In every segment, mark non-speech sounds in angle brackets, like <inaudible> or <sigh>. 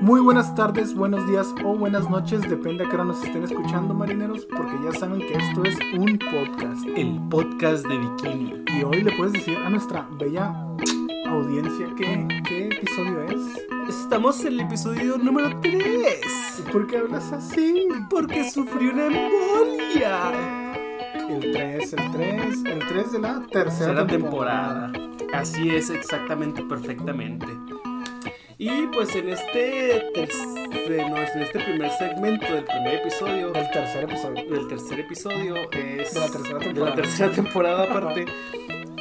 Muy buenas tardes, buenos días o buenas noches, depende a qué hora nos estén escuchando, marineros, porque ya saben que esto es un podcast. El podcast de Bikini. Y hoy le puedes decir a nuestra bella audiencia qué, qué episodio es. Estamos en el episodio número 3. ¿Por qué hablas así? Porque sufrí una embolia. El 3, el 3, el 3 de la tercera, Tercera temporada. Así es, exactamente, perfectamente. Y pues en este, terce- no, en este primer segmento del primer episodio, El tercer episodio. del tercer episodio, es De la tercera de temporada. la tercera temporada aparte,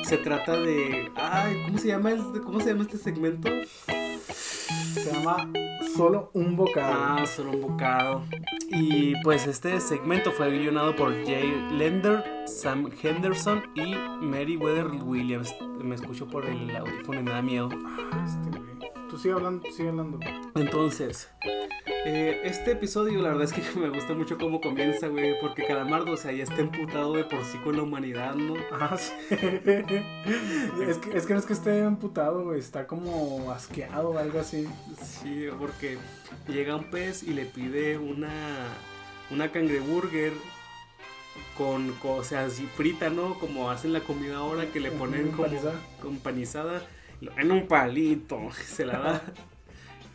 se trata de, ay, ¿cómo se llama el- cómo se llama este segmento? Se llama Solo un bocado. Ah, solo un bocado. Y pues este segmento fue guionado por Jay Lender, Sam Henderson y Meriwether Williams. Me escucho por el audífono y me da miedo. Ah, este. Tú sigue hablando, sigue hablando. Entonces, eh, este episodio la verdad es que <laughs> me gusta mucho cómo comienza, güey, porque Calamardo, o sea, ya está emputado de por sí con la humanidad, ¿no? Ah, <laughs> sí. es, que, es que no es que esté emputado, güey. Está como asqueado o algo así. Sí, porque llega un pez y le pide una, una cangreburger con, co- o sea, así frita, ¿no? Como hacen la comida ahora que le ponen como con panizada en un palito, <laughs> se la da.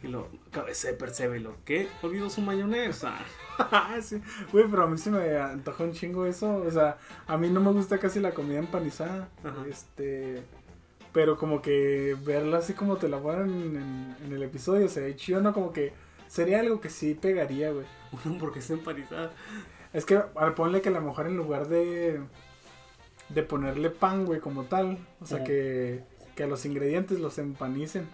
Y lo cabeza de percebe lo ¿qué? Olvidó su mayonesa. <laughs> Sí. Güey, pero a mí se me antoja un chingo eso. O sea, a mí no me gusta casi la comida empanizada. Ajá. Este. Pero como que verla así como te la ponen en, en el episodio, se ve chido, ¿no? Como que sería algo que sí pegaría, güey. Una hamburguesa empanizada. Es que al ponle que a lo mejor en lugar de. de ponerle pan, güey, como tal. O sea, que, que a los ingredientes los empanicen.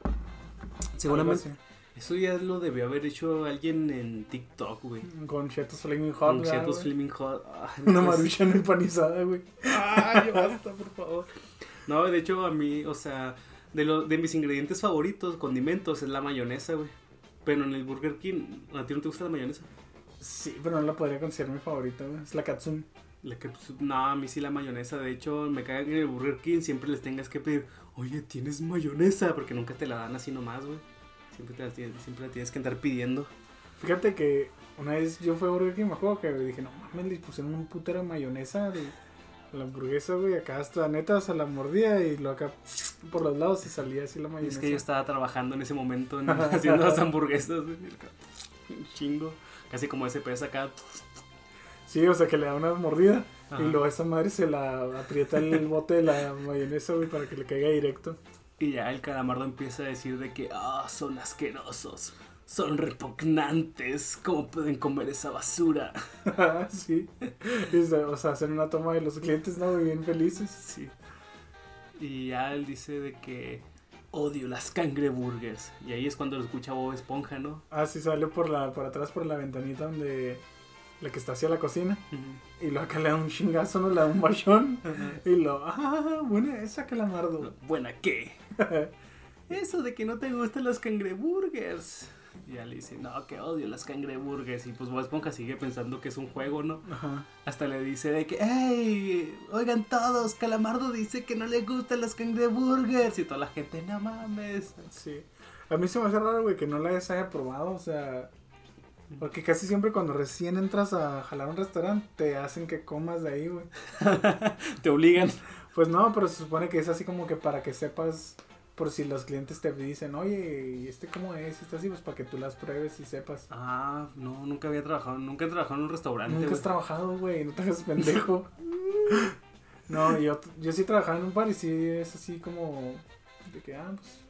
Seguramente. Eso ya lo debió haber hecho alguien en TikTok, güey. Con Cheetos Flaming Hot. Con ¿verdad, ciertos güey? Flaming Hot. Ay, Una pues- maruchan empanizada, güey. Ay, basta, por favor. No, de hecho, a mí, o sea, de, lo, de mis ingredientes favoritos, condimentos, es la mayonesa, güey. Pero en el Burger King, ¿a ti no te gusta la mayonesa? Sí, pero no la podría considerar mi favorita, güey. Es la Katsumi. La que, pues, no, a mí sí la mayonesa. De hecho, me que en el Burger King siempre les tengas que pedir, oye, ¿tienes mayonesa? Porque nunca te la dan así nomás, güey. Siempre, te la, siempre la tienes que andar pidiendo. Fíjate que una vez yo fui a Burger King, me acuerdo que dije, no mames, le pusieron un putero de mayonesa de la hamburguesa, güey. Acá hasta neta se la mordía y lo acá por los lados y salía así la mayonesa. es que yo estaba trabajando en ese momento en- <laughs> haciendo las hamburguesas, güey. Un chingo. Casi como ese pez acá. Sí, o sea que le da una mordida Ajá. y luego esa madre se la aprieta en el <laughs> bote de la mayonesa, güey, para que le caiga directo. Y ya el calamardo empieza a decir de que, ah, son asquerosos, son repugnantes, ¿cómo pueden comer esa basura? <laughs> sí. Y, o sea, hacen una toma de los clientes, ¿no? Bien felices. Sí. Y ya él dice de que odio las cangreburgers. Y ahí es cuando lo escucha Bob Esponja, ¿no? Ah, sí, sale por la, por atrás por la ventanita donde la que está hacia la cocina. Y luego acá le da un chingazo, no le da un bachón. Y lo, ah, buena esa calamardo. Buena, ¿qué? <laughs> Eso de que no te gustan las cangreburgers. Y ya le dice, no, que odio las cangreburgers. Y pues Bob Esponja sigue pensando que es un juego, ¿no? Ajá. Hasta le dice de que, hey, oigan todos, Calamardo dice que no le gustan las cangreburgers. Y toda la gente, no mames. Sí. A mí se me hace raro, güey, que no la haya probado, o sea... Porque casi siempre cuando recién entras a jalar un restaurante, te hacen que comas de ahí, güey. <laughs> Te obligan. Pues no, pero se supone que es así como que para que sepas, por si los clientes te dicen, oye, ¿y este cómo es? Este así, pues para que tú las pruebes y sepas. Ah, no, nunca había trabajado, nunca he trabajado en un restaurante. Nunca has trabajado, güey, no te hagas pendejo. <laughs> no, yo, yo sí trabajaba en un bar y sí es así como de que, ah, pues...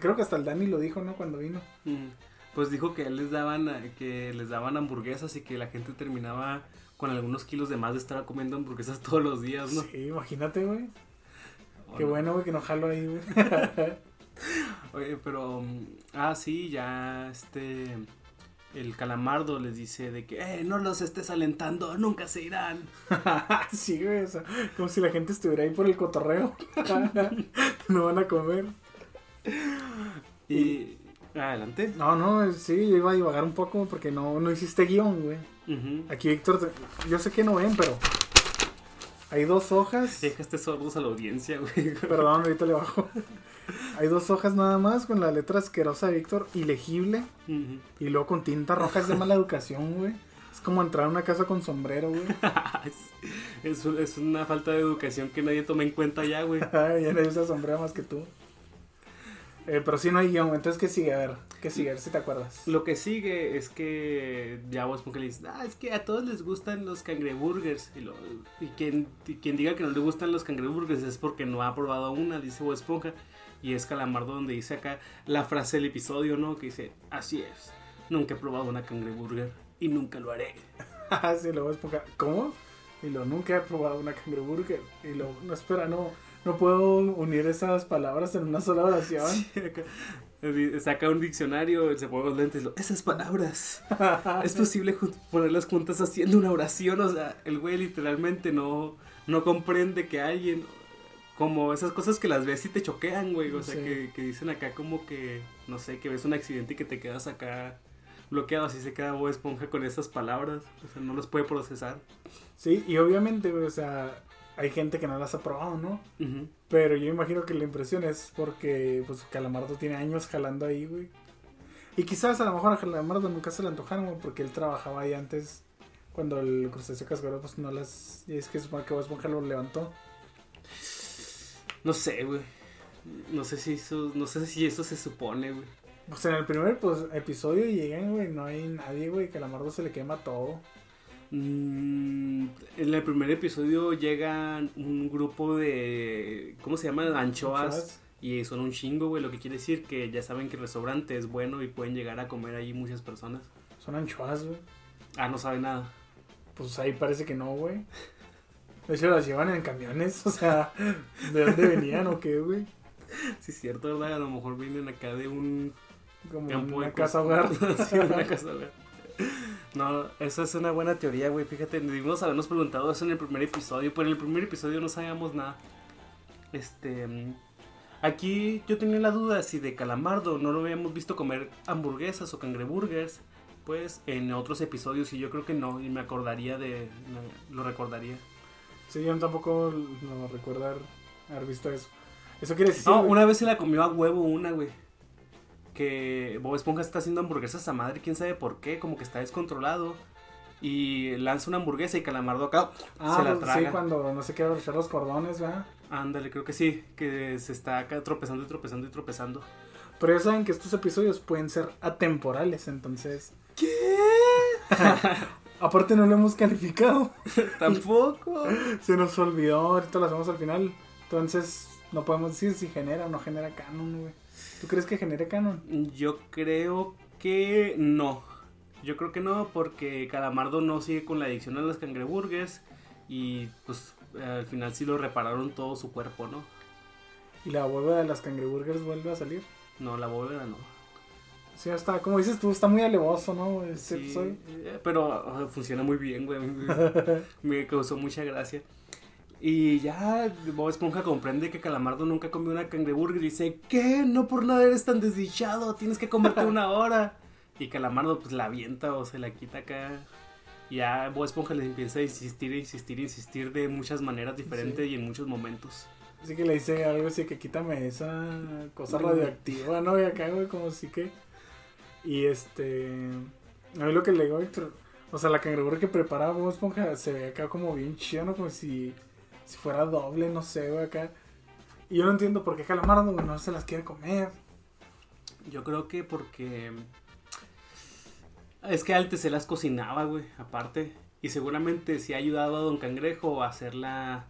Creo que hasta el Dani lo dijo, ¿no? Cuando vino. Mm, Pues dijo que les daban, eh, que les daban hamburguesas y que la gente terminaba con algunos kilos de más de estar comiendo hamburguesas <laughs> todos los días, ¿no? Sí, imagínate, güey. ¿O Qué no? bueno, güey, que no jalo ahí, güey. <laughs> Oye, pero. mm, Ah, sí, ya este. El calamardo les dice de que, eh, no los estés alentando, nunca se irán. <laughs> sí, güey, o sea, como si la gente estuviera ahí por el cotorreo. no van a comer. Y. Adelante. No, no, sí, yo iba a divagar un poco porque no, no hiciste guion, güey. Aquí Víctor, yo sé que no ven, pero Hay dos hojas. Dejaste sordos a la audiencia, güey. Perdón, ahorita le bajo. Hay dos hojas nada más con la letra asquerosa de Víctor, ilegible. Y luego con tinta roja es de mala educación, güey. Es como entrar a una casa con sombrero, güey. <laughs> es, es, una falta de educación que nadie toma en cuenta ya, güey. <laughs> Ya nadie usa sombrero más que tú. Eh, pero sí no hay guion, entonces ¿qué sigue? A ver, ¿qué sigue? A ver si te acuerdas. Lo que sigue es que ya vos porque le dices, ah, es que a todos les gustan los cangreburgers. Y, lo- y quien, y quien diga que no le gustan los cangreburgers es porque no ha probado una, dice Bob Esponja. Y es Calamardo donde dice acá la frase del episodio, ¿no? Que dice, así es, nunca he probado una cangreburger y nunca lo haré. <laughs> Ah, sí, luego es poca- ¿Cómo? Y lo nunca he probado una cangreburger. Y lo, no, espera, no. No puedo unir esas palabras en una sola oración. Acá, eh, Saca un diccionario, se pone los lentes, lo, esas palabras. Es <laughs> posible ponerlas juntas haciendo una oración, o sea, el güey literalmente no, no comprende que alguien, como esas cosas que las ves y te choquean, güey, o sea, Sí. que, que dicen acá como que, no sé, que ves un accidente y que te quedas acá bloqueado, así se queda Bob Esponja con esas palabras, o sea, no los puede procesar. Sí, y obviamente, güey, o sea, hay gente que no las ha probado, ¿no? Pero yo imagino que la impresión es porque, pues, Calamardo tiene años jalando ahí, güey. Y quizás a lo mejor a Calamardo nunca se le antojaron, güey, porque él trabajaba ahí antes, cuando el crustáceo cascarón, pues, no las... Y es que supongo que Bob Esponja lo levantó. No sé, güey. No sé si eso, no sé si eso se supone, güey. Pues en el primer pues, episodio llegan, güey, no hay nadie, güey, Calamardo se le quema todo. Mm, en el primer episodio llegan un grupo de. ¿Cómo se llaman? Anchoas. Anchoas. Y son un chingo, güey. Lo que quiere decir que ya saben que el restaurante es bueno y pueden llegar a comer ahí muchas personas. Son anchoas, güey. Ah, no sabe nada. Pues ahí parece que no, güey. De hecho, las llevan en camiones, o sea, ¿de dónde venían o qué, güey? Sí, es cierto, ¿verdad? A lo mejor vienen acá de un Como campo una de casa hogar. <laughs> sí, una casa hogar. <laughs> No, esa es una buena teoría, güey. Fíjate, debimos habernos preguntado eso en el primer episodio, pero en el primer episodio no sabíamos nada. Este. Aquí yo tenía la duda si de Calamardo no lo habíamos visto comer hamburguesas o cangreburgers. Pues en otros episodios, y yo creo que no, y me acordaría de. me- lo recordaría. Sí, yo tampoco no recuerdo haber, visto eso. Eso quiere decir. No, una vez se la comió a huevo una, güey. Que Bob Esponja está haciendo hamburguesas a madre, quién sabe por qué, como que está descontrolado. Y lanza una hamburguesa y Calamardo acá ah, se la pues, traga. sí, cuando no se quiere abrochar los cordones, ¿verdad? Ándale, creo que sí, que se está acá tropezando y tropezando y tropezando. Pero ya saben que estos episodios pueden ser atemporales, entonces. ¿Qué? <laughs> Aparte, no lo hemos calificado. <laughs> Tampoco. Se nos olvidó, ahorita lo hacemos al final. Entonces, no podemos decir si genera o no genera canon, güey. ¿Tú crees que genere canon? Yo creo que no. Yo creo que no, porque Calamardo no sigue con la adicción a las cangreburgers. Y pues al final sí lo repararon todo su cuerpo, ¿no? Y la bóveda de las cangreburgers vuelve a salir. No, la bóveda no. Sí, está, como dices tú, está muy alevoso, ¿no? Este Sí, episodio. eh, pero funciona muy bien, güey. <laughs> Me causó mucha gracia. Y ya Bob Esponja comprende que Calamardo nunca comió una cangreburger y dice, ¿qué? No por nada eres tan desdichado, tienes que comerte una hora. Y Calamardo pues la avienta o se la quita acá. Y ya Bob Esponja le empieza a insistir, insistir, insistir de muchas maneras diferentes Sí. y en muchos momentos. Así que le dice algo así que quítame esa cosa radioactiva, ¿no? Y acá, güey, como así que. Y este. A mí lo que le digo, Víctor. O sea, la cangreburger que preparaba Bob Esponja se ve acá como bien chida, ¿no? Como si, si fuera doble, no sé, güey, acá. Y yo no entiendo por qué Calamardo güey, no se las quiere comer. Yo creo que porque... Es que antes se las cocinaba, güey, aparte. Y seguramente sí ha ayudado a Don Cangrejo a hacer la...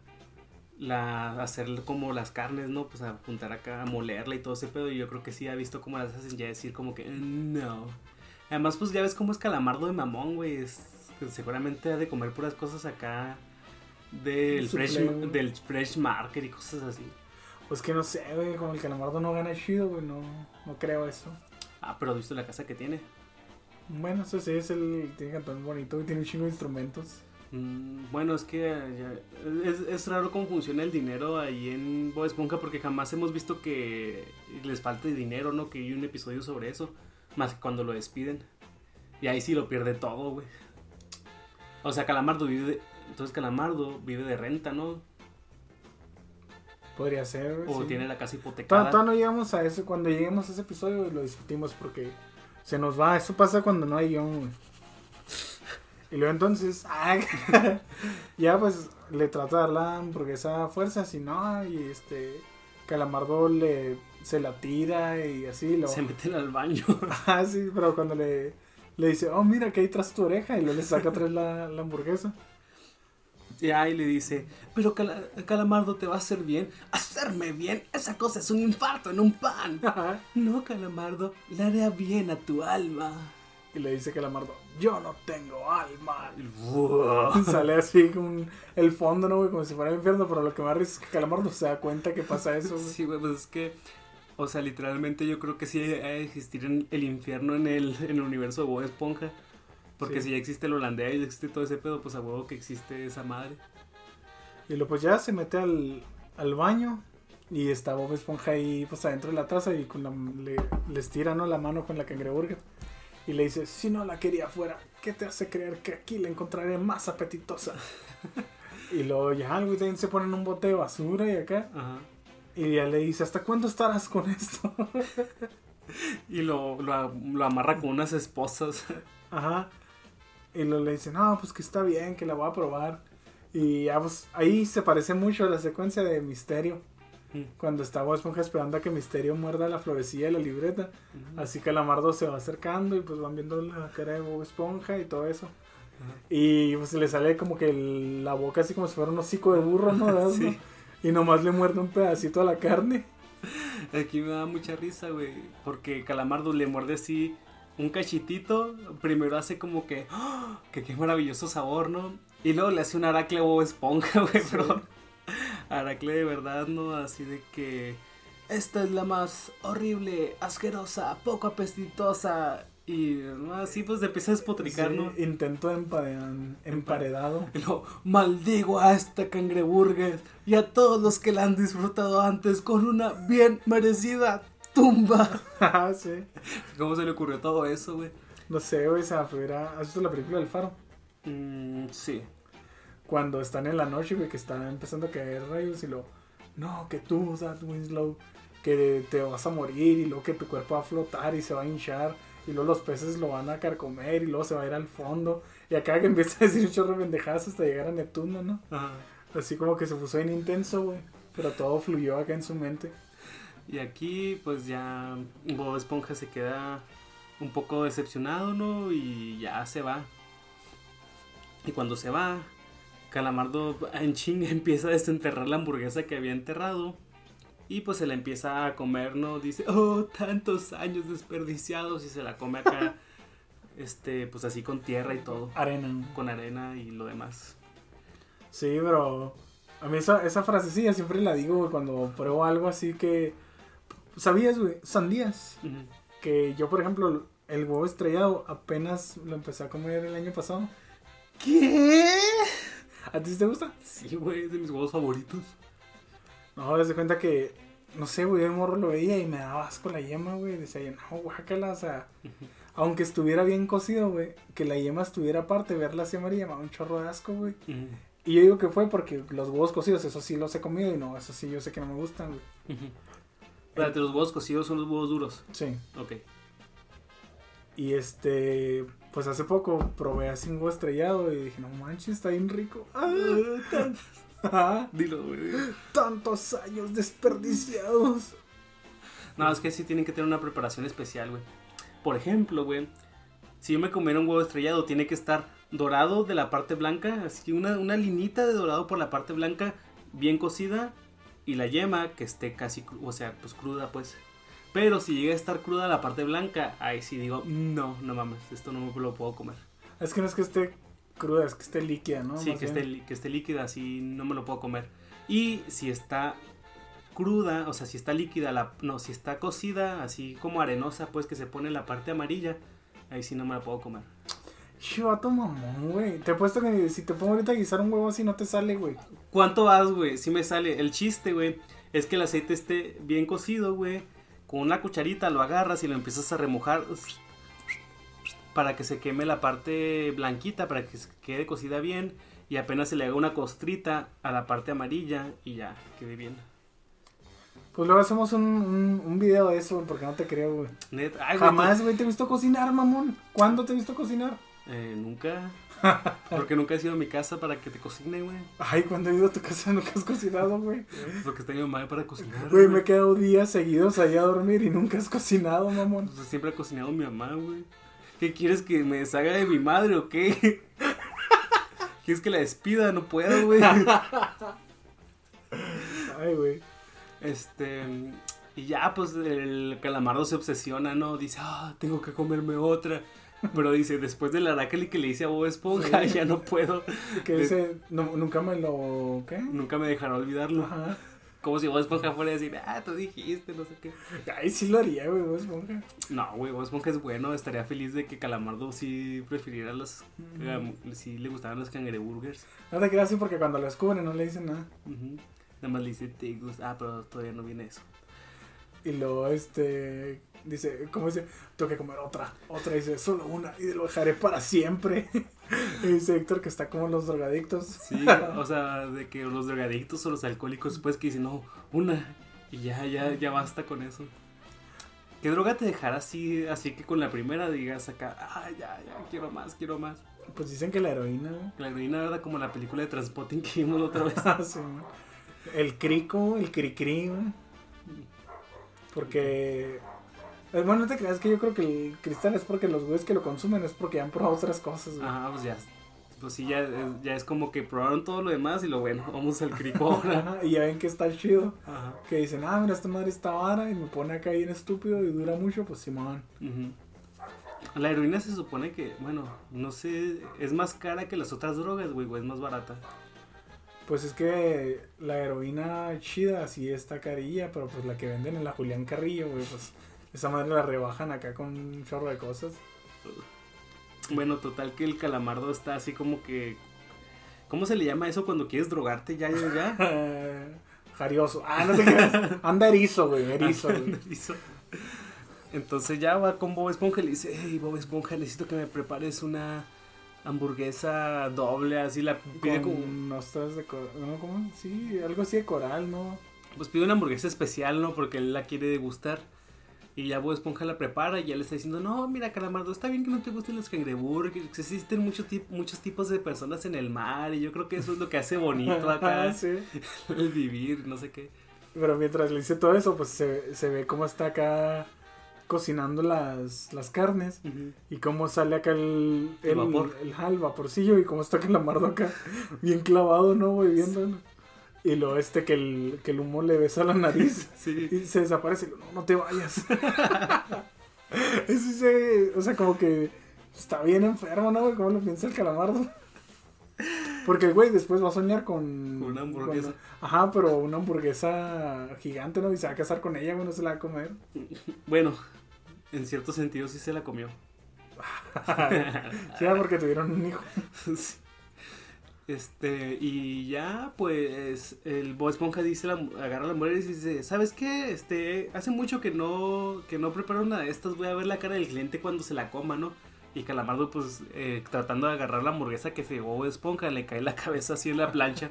la hacer como las carnes, ¿no? Pues a juntar acá, a molerla y todo ese pedo. Y yo creo que sí ha visto cómo las hacen ya decir como que no. Además, pues ya ves cómo es calamardo de mamón, güey. Seguramente ha de comer puras cosas acá del fresh, del fresh market y cosas así. Pues que no sé, güey, como el Calamardo no gana chido, güey, no, no creo eso. Ah, pero has visto la casa que tiene. Bueno, eso sí, es el. Tiene cantón bonito y tiene un chingo de instrumentos. Mm, Bueno, es que ya- es, es raro cómo funciona el dinero ahí en Bob Esponja porque jamás hemos visto que les falte dinero, ¿no? Que hay un episodio sobre eso, más que cuando lo despiden. Y ahí sí lo pierde todo, güey. O sea, Calamardo vive de, entonces Calamardo vive de renta, ¿no? Podría ser. O sí. tiene la casa hipotecada. todavía no llegamos a eso. Cuando lleguemos a ese episodio lo discutimos porque se nos va. Eso pasa cuando no hay guion. Y luego entonces, <laughs> ah, ya pues le trata de dar la hamburguesa a fuerza, si no, y este Calamardo le se la tira y así lo. Se meten al baño. <laughs> Ah, sí, pero cuando le, le dice, oh, mira que hay tras tu oreja, y luego le saca atrás la, la hamburguesa. Y ahí le dice, pero Cala- Calamardo te va a hacer bien. ¿Hacerme bien? Esa cosa es un infarto en un pan. <laughs> No, Calamardo, le haré bien a tu alma. Y le dice Calamardo, yo no tengo alma. <laughs> Sale así con el fondo, ¿no, güey? Como si fuera el infierno, pero lo que más risa es que Calamardo se da cuenta que pasa eso, güey. Sí, güey, pues es que, o sea, literalmente yo creo que sí de existir en el infierno en el, en el universo de Bob Esponja. Porque Sí. si ya existe el holandés y existe todo ese pedo, pues a huevo que existe esa madre. Y luego pues ya se mete al, al baño y está Bob Esponja ahí pues adentro de la taza y con la, le, le estira ¿no? la mano con la cangreburger. Y le dice, si no la quería afuera, ¿qué te hace creer que aquí la encontraré más apetitosa? <laughs> y luego ya el güey se pone en un bote de basura y acá. Ajá. Y ya le dice, ¿hasta cuándo estarás con esto? <laughs> Y lo, lo, lo amarra con unas esposas. Ajá. Y le dice, no, pues que está bien, que la voy a probar. Y ya, pues, ahí se parece mucho a la secuencia de Misterio. Cuando está Bob Esponja esperando a que Misterio muerda la florecilla de la libreta. Así que Lamardo se va acercando y pues van viendo la cara de Bob Esponja y todo eso. Y pues le sale como que el- la boca así como si fuera un hocico de burro, ¿no? <laughs> Sí. Y nomás le muerde un pedacito a la carne. Aquí me da mucha risa, güey. Porque Calamardo le muerde así un cachitito. Primero hace como que, ¡ah! que qué maravilloso sabor, ¿no? Y luego le hace un aracle Bob Esponja, <laughs> güey. Sí. Pero aracle de verdad, ¿no? Así de que esta es la más horrible, asquerosa, poco apetitosa. Y ¿no? así pues empieza a despotricar, Sí, ¿no? Empare- emparedado. Y luego, maldigo a esta cangreburger y a todos los que la han disfrutado antes con una bien merecida tumba. <laughs> Ah, sí. ¿Cómo se le ocurrió todo eso, güey? No sé, güey, esa fuera. ¿Has visto la película del faro? Mm, sí. Cuando están en la noche, güey, que están empezando a caer rayos y lo. No, que tú, Dad Winslow, que te vas a morir y luego que tu cuerpo va a flotar y se va a hinchar y luego los peces lo van a carcomer y luego se va a ir al fondo. Y acá que <laughs> empieza a decir un chorro de pendejadas hasta llegar a Neptuno, ¿no? Ajá. Así como que se puso bien intenso, güey. Pero todo fluyó acá en su mente. Y aquí, pues ya Bob Esponja se queda un poco decepcionado, ¿no? Y ya se va. Y cuando se va, Calamardo en chinga <laughs> empieza a desenterrar la hamburguesa que había enterrado. Y pues se la empieza a comer, ¿no? Dice, oh, tantos años desperdiciados. Y se la come acá, <laughs> este, pues así con tierra y todo. Arena. Con arena y lo demás. Sí, pero a mí esa, esa frasecilla siempre la digo, cuando pruebo algo así que... ¿Sabías, güey? Sandías. Que yo, por ejemplo, el huevo estrellado apenas lo empecé a comer el año pasado. ¿Qué? ¿A ti te gusta? Sí, güey, es de mis huevos favoritos. No, desde cuenta que, no sé, güey, el morro lo veía y me daba asco la yema, güey. Decía no, guácala, o sea, aunque estuviera bien cocido, güey, que la yema estuviera aparte, verla así amarilla, me daba un chorro de asco, güey. Y yo digo que fue porque los huevos cocidos, eso sí los he comido y no, eso sí yo sé que no me gustan, güey. Ujú. Espérate, los huevos cocidos son los huevos duros. Sí. Ok. Y este, pues hace poco probé así un huevo estrellado y dije, no manches, está bien rico. <laughs> Ah, Dilo, güey. tantos años desperdiciados. No, es que sí tienen que tener una preparación especial, güey. Por ejemplo, güey, si yo me comiera un huevo estrellado, tiene que estar dorado de la parte blanca, así una, una linita de dorado por la parte blanca, bien cocida, y la yema que esté casi, o sea, pues cruda, pues. Pero si llega a estar cruda la parte blanca, ahí sí digo, no, no mames, esto no me lo puedo comer. Es que no es que esté cruda, es que esté líquida, ¿no? Sí, Más que bien. esté, que esté líquida, así no me lo puedo comer. Y si está cruda, o sea, si está líquida, la, no, si está cocida, así como arenosa, pues que se pone la parte amarilla, ahí sí no me la puedo comer. Chivato mamón, güey. Te he puesto que si te pongo ahorita a guisar un huevo así no te sale, güey. ¿Cuánto vas, güey? Si me sale. El chiste, güey, es que el aceite esté bien cocido, güey. Con una cucharita lo agarras y lo empiezas a remojar para que se queme la parte blanquita, para que se quede cocida bien. Y apenas se le haga una costrita a la parte amarilla y ya, quede bien. Pues luego hacemos un, un, un video de eso, porque no te creo, güey. Jamás, güey, te he visto cocinar, mamón. ¿Cuándo te he visto cocinar? eh, nunca. Porque nunca has ido a mi casa para que te cocine, güey. Ay, cuando he ido a tu casa nunca has cocinado, güey. Porque está mi mamá para cocinar. Güey, me he quedado días seguidos allá a dormir y nunca has cocinado, mamón. Pues siempre ha cocinado mi mamá, güey. ¿Qué quieres que me deshaga de mi madre o qué? <laughs> ¿Quieres que la despida? No puedo, güey. <laughs> Ay, güey. Este. Y ya, pues el calamardo se obsesiona, ¿no? Dice, ah, tengo que comerme otra. Pero dice, después del arácali que le hice a Bob Esponja, Sí. ya no puedo. Que dice, no, nunca me lo... ¿Qué? Nunca me dejará olvidarlo. Ajá. Como si Bob Esponja fuera a decir, ah, tú dijiste, no sé qué. Ay, sí lo haría, güey, Bob Esponja. No, güey, Bob Esponja es bueno. Estaría feliz de que Calamardo sí prefiriera los. sí le gustaran los cangreburgers. No te creas así porque cuando lo descubren no le dicen nada. Ujú. Nada más le dice, te gusta. Ah, pero todavía no viene eso. Y luego, este... Dice, ¿cómo dice? Tengo que comer otra. Otra dice, solo una y lo dejaré para siempre. y <laughs> dice Héctor que está como los drogadictos. Sí, <laughs> o sea, de que los drogadictos o los alcohólicos, pues que dicen, no, una. Y ya, ya, ya basta con eso. ¿Qué droga te dejará así, así que con la primera digas acá, ah, ya, ya, quiero más, quiero más? Pues dicen que la heroína. La heroína, ¿verdad? Como la película de Transpotting que vimos la otra vez. <laughs> Ah, sí, el crico, el cricri, güey. Porque. eh, Bueno, no te creas que yo creo que el cristal es porque los güeyes que lo consumen es porque han probado otras cosas, güey. Ajá, pues ya. Pues sí, ya, es- ya es como que probaron todo lo demás y lo bueno, <laughs> vamos al crico <laughs> ahora. Y ya ven que está chido. Ajá. Que dicen, ah, mira, esta madre está vara y me pone acá bien estúpido y dura mucho, pues Simón. Ujú. La heroína se supone que, bueno, no sé, es más cara que las otras drogas, güey, o es más barata. Pues es que la heroína chida sí está carilla, pero pues la que venden en la Julián Carrillo, güey, pues esa madre la rebajan acá con un chorro de cosas. Bueno, total que el calamardo está así como que... ¿Cómo se le llama eso cuando quieres drogarte ya, ya, ya? <laughs> Jarioso. Ah, no te creas. Anda erizo, güey, erizo, güey. Erizo. Entonces ya va con Bob Esponja y le dice, hey Bob Esponja, necesito que me prepares una hamburguesa doble, así la pide como... Con ostras de coral, ¿no? ¿Cómo? Sí, algo así de coral, ¿no? Pues pide una hamburguesa especial, ¿no? Porque él la quiere degustar. Y ya Bob Esponja la prepara y ya le está diciendo, no, mira, Calamardo, está bien que no te gusten los cangreburgers, existen muchos, tip- muchos tipos de personas en el mar y yo creo que eso es lo que hace bonito acá, <laughs> sí. <laughs> el vivir, no sé qué. Pero mientras le dice todo eso, pues se, se ve cómo está acá cocinando las, las carnes y cómo sale acá el, El vapor. el, vaporcillo y cómo está Calamardo acá <laughs> bien clavado, ¿no, güey? Viéndolo. Y lo este que el, que el humo le besa la nariz <laughs> Sí. y se desaparece. No, no te vayas. <laughs> Eso se, o sea, como que está bien enfermo, ¿no, güey? ¿Cómo lo piensa el Calamardo? Porque el güey después va a soñar con... Con una hamburguesa. con- ajá, pero una hamburguesa gigante, ¿no? Y se va a casar con ella, güey, no se la va a comer. Bueno, en cierto sentido sí se la comió. <laughs> sí, porque tuvieron un hijo. Sí. Este, y ya, pues, el Bob Esponja dice, la, agarra la mujer y dice, ¿sabes qué? Este, hace mucho que no, que no preparo una de estas, voy a ver la cara del cliente cuando se la coma, ¿no? Y Calamardo, pues, eh, tratando de agarrar la hamburguesa que se llevó Bob Esponja, le cae la <laughs> cabeza así en la plancha.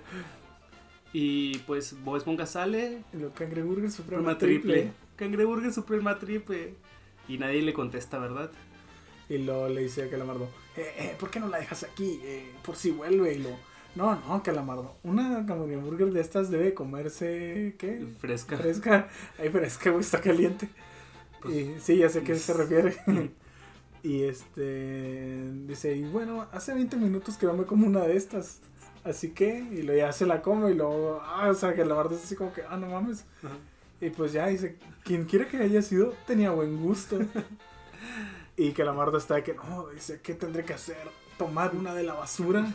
Y, pues, Bob Esponja sale, lo cangreburger suprema Suprema triple. triple, Cangreburger Suprema triple. Y nadie le contesta, ¿verdad? Y lo le dice a Calamardo, eh, eh, ¿por qué no la dejas aquí? Eh, por si vuelve. Y lo, no, no, Calamardo, una hamburger de estas debe comerse, ¿qué? Fresca. Fresca. Ay, que, güey, está caliente. Pues, y, sí, ya sé a qué se refiere. <laughs> <laughs> Y este, dice, y bueno, hace 20 minutos que no me como una de estas. Así que, y lo ya se la come y luego, ah, o sea, Calamardo es así como que, ah, no mames. Ajá. Y pues ya dice, quien quiera que haya sido, tenía buen gusto. <laughs> y Calamardo está de que, no, dice, ¿qué tendré que hacer? ¿Tomar una de la basura?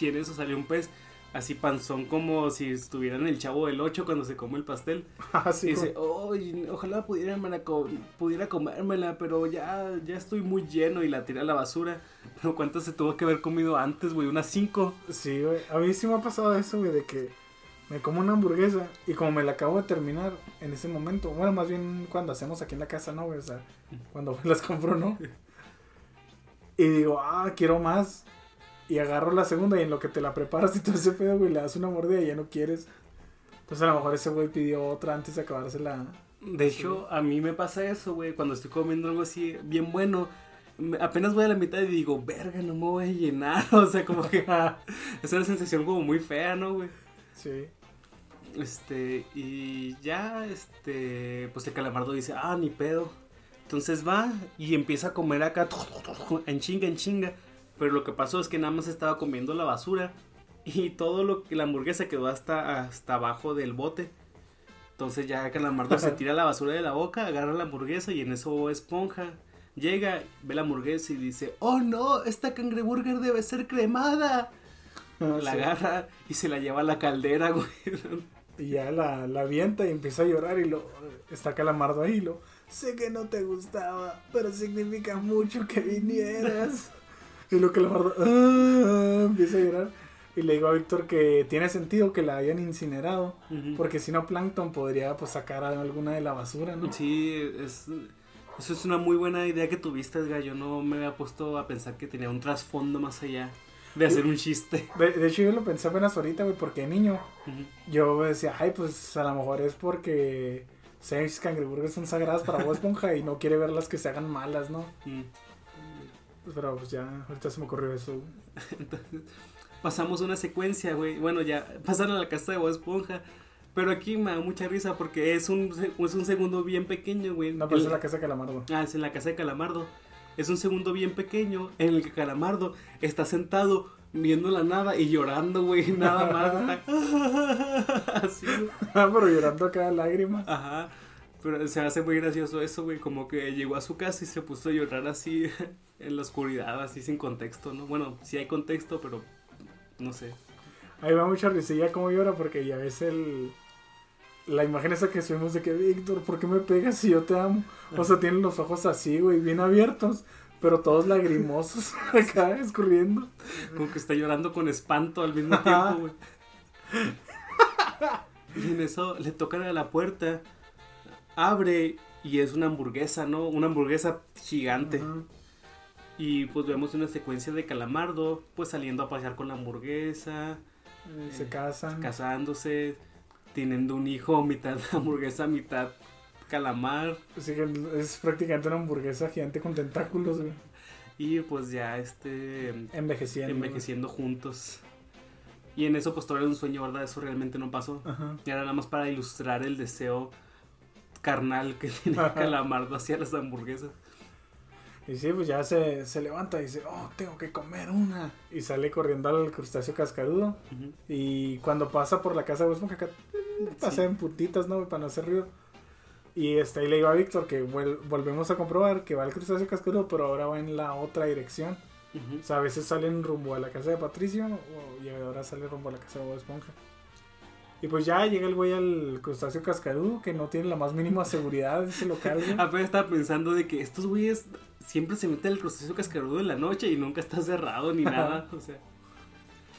Y en eso salió un pez así panzón como si estuviera en el chavo del 8 cuando se come el pastel. <laughs> Así y dice, "Oy, ojalá pudiera, me la co- pudiera comérmela, pero ya, ya estoy muy lleno y la tira a la basura. Pero ¿cuántas se tuvo que haber comido antes, güey? Unas 5. Sí, güey. A mí sí me ha pasado eso, güey, de que me como una hamburguesa y como me la acabo de terminar en ese momento, bueno, más bien cuando hacemos aquí en la casa, ¿no, güey? O sea, cuando <laughs> las compro, ¿no? Y digo, ah, quiero más. y agarro la segunda y en lo que te la preparas y todo ese pedo, güey, le das una mordida y ya no quieres. Entonces a lo mejor ese güey pidió otra antes de acabarse la... De hecho, a mí me pasa eso, güey, cuando estoy comiendo algo así bien bueno. Apenas voy a la mitad y digo, verga, no me voy a llenar. <laughs> O sea, como que <laughs> es una sensación como muy fea, ¿no, güey? Sí. Este, y ya, este, pues el calamardo dice, ah, ni pedo. Entonces va y empieza a comer acá, <laughs> en chinga, en chinga. Pero lo que pasó es que nada más estaba comiendo la basura y todo lo que la hamburguesa quedó hasta, hasta abajo del bote. Entonces ya el calamardo se <laughs> tira la basura de la boca, agarra la hamburguesa y en eso Esponja llega, ve la hamburguesa y dice, oh no, esta cangreburger debe ser cremada. La Sí. agarra y se la lleva a la caldera, <laughs> güey. Y ya la, la avienta y empieza a llorar y lo está calamardo ahí y lo sé que no te gustaba, pero significa mucho que vinieras. <laughs> y lo calamardo "Ah", empieza a llorar y le digo a Víctor que tiene sentido que la hayan incinerado, porque si no Plankton podría pues sacar alguna de la basura, ¿no? Sí, es, eso es una muy buena idea que tuviste, Edgar. Yo no me había puesto a pensar que tenía un trasfondo más allá de hacer un chiste. De, de hecho yo lo pensé apenas ahorita, güey, porque niño yo decía, ay, pues a lo mejor es porque seis cangreburgers son sagradas para Bob Esponja y no quiere verlas que se hagan malas, ¿no? Mm. Pero pues ya, ahorita se me ocurrió eso. güey. Entonces, pasamos una secuencia, güey. Bueno, ya pasaron a la casa de Bob Esponja. Pero aquí me da mucha risa porque es un, es un segundo bien pequeño, güey. No, pero El- es la casa de Calamardo. Ah, es en la casa de Calamardo. Es un segundo bien pequeño en el que Calamardo está sentado viendo la nada y llorando, güey. <laughs> Nada más. <laughs> Así. Ah, pero llorando cada lágrima. Ajá. Pero se hace muy gracioso eso, güey. Como que llegó a su casa y se puso a llorar así <laughs> en la oscuridad, así sin contexto, ¿no? Bueno, sí hay contexto, pero no sé. Ahí va mucha risilla como llora porque ya ves el... La imagen esa que subimos de que, Víctor, ¿por qué me pegas si yo te amo? O sea, tienen los ojos así, güey, bien abiertos, pero todos lagrimosos, <laughs> acá escurriendo. Como que está llorando con espanto al mismo tiempo, güey. <laughs> Y en eso le tocan a la puerta, abre y es una hamburguesa, ¿no? Una hamburguesa gigante. Y pues vemos una secuencia de Calamardo, pues saliendo a pasear con la hamburguesa, Eh, Se casan. casándose, teniendo un hijo, mitad <laughs> hamburguesa, mitad calamar. Que es prácticamente una hamburguesa gigante con tentáculos, güey. Y pues ya este Envejeciendo. envejeciendo juntos. Y en eso pues todo era un sueño, ¿verdad? Eso realmente no pasó. Ajá. Y era nada más para ilustrar el deseo carnal que <laughs> tiene Ajá. Calamardo hacia las hamburguesas. Y sí, pues ya se, se levanta y dice, oh, tengo que comer una. Y sale corriendo al crustáceo cascarudo. Y cuando pasa por la casa de Bob Esponja, acá, pasa en puntitas, ¿no? Para no hacer ruido. Y este, ahí le digo a Víctor que volvemos a comprobar que va al crustáceo cascarudo, pero ahora va en la otra dirección. O sea, a veces salen rumbo a la casa de Patricio o- y ahora sale rumbo a la casa de Bob Esponja. Y pues ya llega el güey al crustáceo cascarudo, que no tiene la más mínima seguridad en ese local. <laughs> Apenas estaba pensando de que estos güeyes siempre se meten al crustáceo cascarudo en la noche y nunca está cerrado ni nada. O sea,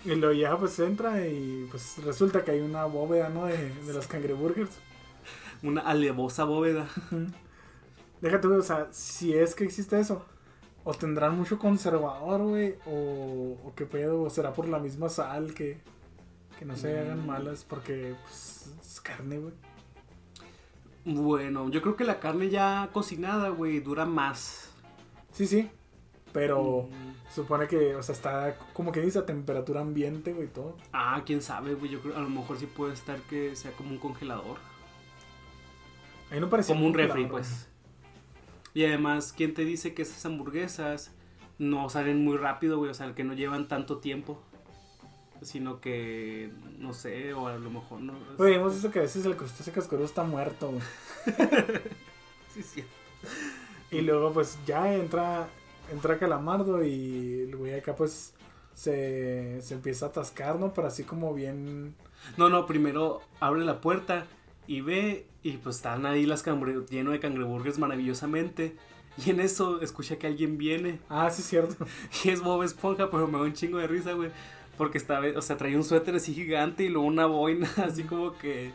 Y luego ya pues entra y pues resulta que hay una bóveda, ¿no? De, de los cangreburgers. una alevosa bóveda. Déjate, güey, o sea, si es que existe eso, o tendrán mucho conservador, güey, o, o qué pedo, o será por la misma sal que, que no se hagan Mm. malas, porque pues, es carne, güey. Bueno, yo creo que la carne ya cocinada, güey, dura más. Sí, sí, pero Mm. supone que, o sea, está como que dice a temperatura ambiente, güey, todo. Ah, quién sabe, güey. Yo creo a lo mejor sí puede estar que sea como un congelador. Ahí no parece Como un refri, pues. Y además, ¿quién te dice que esas hamburguesas no salen muy rápido, güey? O sea, que no llevan tanto tiempo. Sino que, no sé, o a lo mejor no. Oye, hemos visto que a veces el crustáceo cascarudo está muerto, güey. <laughs> Sí, sí. Y luego pues ya entra entra Calamardo y el güey acá pues se, se empieza a atascar, ¿no? Pero así como bien... No, no, primero abre la puerta y ve y pues están ahí las cangre lleno de cangreburgers maravillosamente. Y en eso escucha que alguien viene. Ah, sí es cierto. <laughs> Y es Bob Esponja, pero me da un chingo de risa, güey. Porque está, o sea, traía un suéter así gigante y luego una boina, <laughs> así como que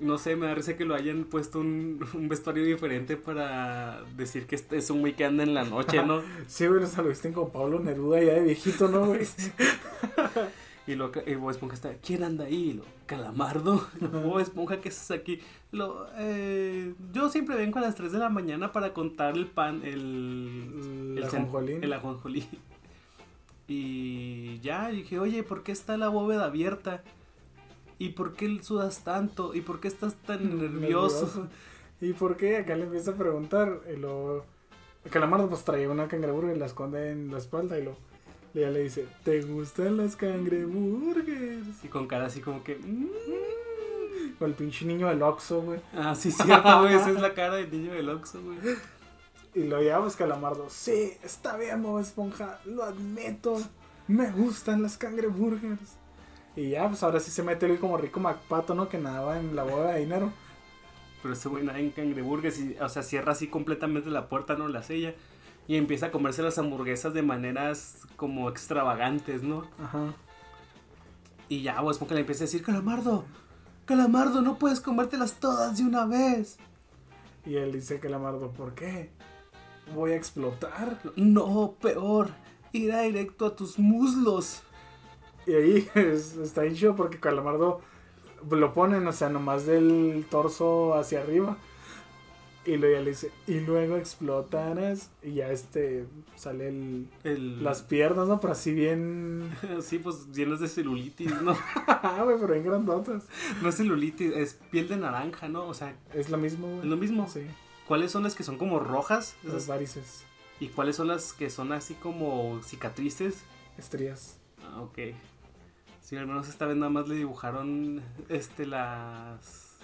no sé, me da risa que lo hayan puesto un, un vestuario diferente para decir que este es un anda en la noche, ¿no? <laughs> Sí, güey, o sea, lo visten con Pablo Neruda ya de viejito, ¿no, güey? Y lo y Bob Esponja está, ¿quién anda ahí? Lo, Calamardo. <laughs> Bob Esponja, ¿qué haces aquí? Lo, eh, yo siempre vengo a las 3 de la mañana para contar el pan, el... El cen- ajonjolí. El ajonjolí. <laughs> Y ya, dije, oye, ¿por qué está la bóveda abierta? ¿Y por qué sudas tanto? ¿Y por qué estás tan <laughs> nervioso? ¿Y por qué? Acá le empieza a preguntar. Y lo. El calamardo pues traía una cangreburger y la esconde en la espalda. Y lo. Y ella le dice: ¿Te gustan las cangreburgers? Y con cara así como que... "Mm". Con el pinche niño del Oxxo, güey. Ah, sí, cierto, güey. Esa es la <laughs> cara del niño del Oxxo, güey. Y lo llevamos calamardo. Sí, está bien, Bob Esponja. Lo admito. Me gustan las cangreburgers. Y ya, pues ahora sí se mete el como rico MacPato, ¿no? Que nadaba en la boda de dinero. Pero ese güey nada en cangreburgues y, o sea, cierra así completamente la puerta, ¿no? La sella. Y empieza a comerse las hamburguesas de maneras como extravagantes, ¿no? Ajá. Y ya, Bob Esponja le empieza a decir, Calamardo, Calamardo, no puedes comértelas todas de una vez. Y él dice calamardo, ¿por qué? Voy a explotar. No, peor, irá directo a tus muslos. Y ahí <laughs> es- está bien chido porque Calamardo lo ponen, o sea, nomás del torso hacia arriba. Y luego ya le dice, y luego explotarás. Y ya este sale el, El... las piernas, ¿no? Pero así bien. <laughs> Sí, pues llenas de celulitis, ¿no? <laughs> Ah, güey, pero bien grandotas. No es celulitis, es piel de naranja, ¿no? O sea, Es lo mismo, güey. es lo mismo. Sí, ¿Cuáles son las que son como rojas? las varices, ¿Y cuáles son las que son así como cicatrices? estrías. Ah, ok. Sí, al menos esta vez nada más le dibujaron este las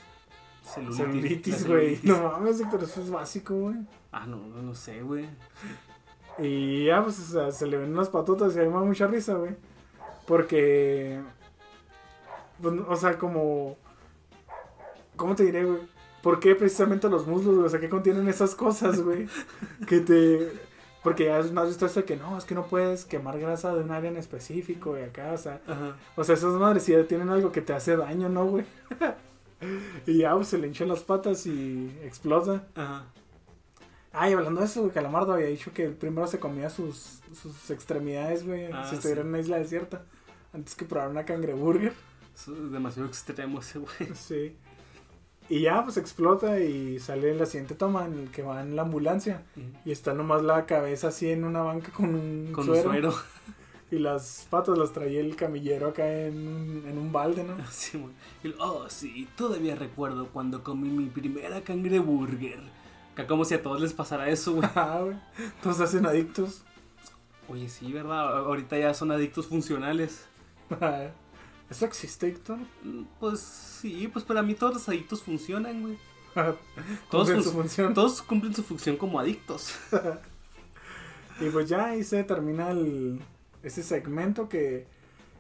celulitis. Güey. No mames, pero eso es básico, güey. Ah, no, no, no sé, güey. Y ya, pues, o sea, se le ven unas patotas y a mí me da mucha risa, güey. Porque. Pues, o sea, como. ¿Cómo te diré, güey? ¿Por qué precisamente los muslos, güey? O sea, ¿qué contienen esas cosas, güey? Que te. Porque ya es más visto eso de que no, es que no puedes quemar grasa de un área en específico, y acá, o sea. Ajá. O sea, esas madres sí ya tienen algo que te hace daño, ¿no, güey? <laughs> y ya, pues se le hinchan las patas y explota. Ajá. Ah, y hablando de eso, güey, Calamardo había dicho que primero se comía sus, sus extremidades, güey, Ah, si estuviera sí. en una isla desierta, antes que probar una cangreburger. Eso es demasiado extremo ese güey. Sí. Y ya, pues explota y sale en la siguiente toma en el que va en la ambulancia. Y está nomás la cabeza así en una banca con un Con suero. un suero. <laughs> Y las patas las traía el camillero acá en un, en un balde, ¿no? <laughs> Sí. Y oh, sí, todavía recuerdo cuando comí mi primera cangreburger. Acá como si a todos les pasara eso, güey. Güey. Todos se hacen adictos. Oye, sí, ¿verdad? Ahorita ya son adictos funcionales. <laughs> ¿Eso existe, Héctor? Mm, Pues sí, pues para mí todos los adictos funcionan, güey. Todos Todos, su fun- función. todos cumplen su función como adictos. <laughs> Y pues ya ahí se termina el, ese segmento que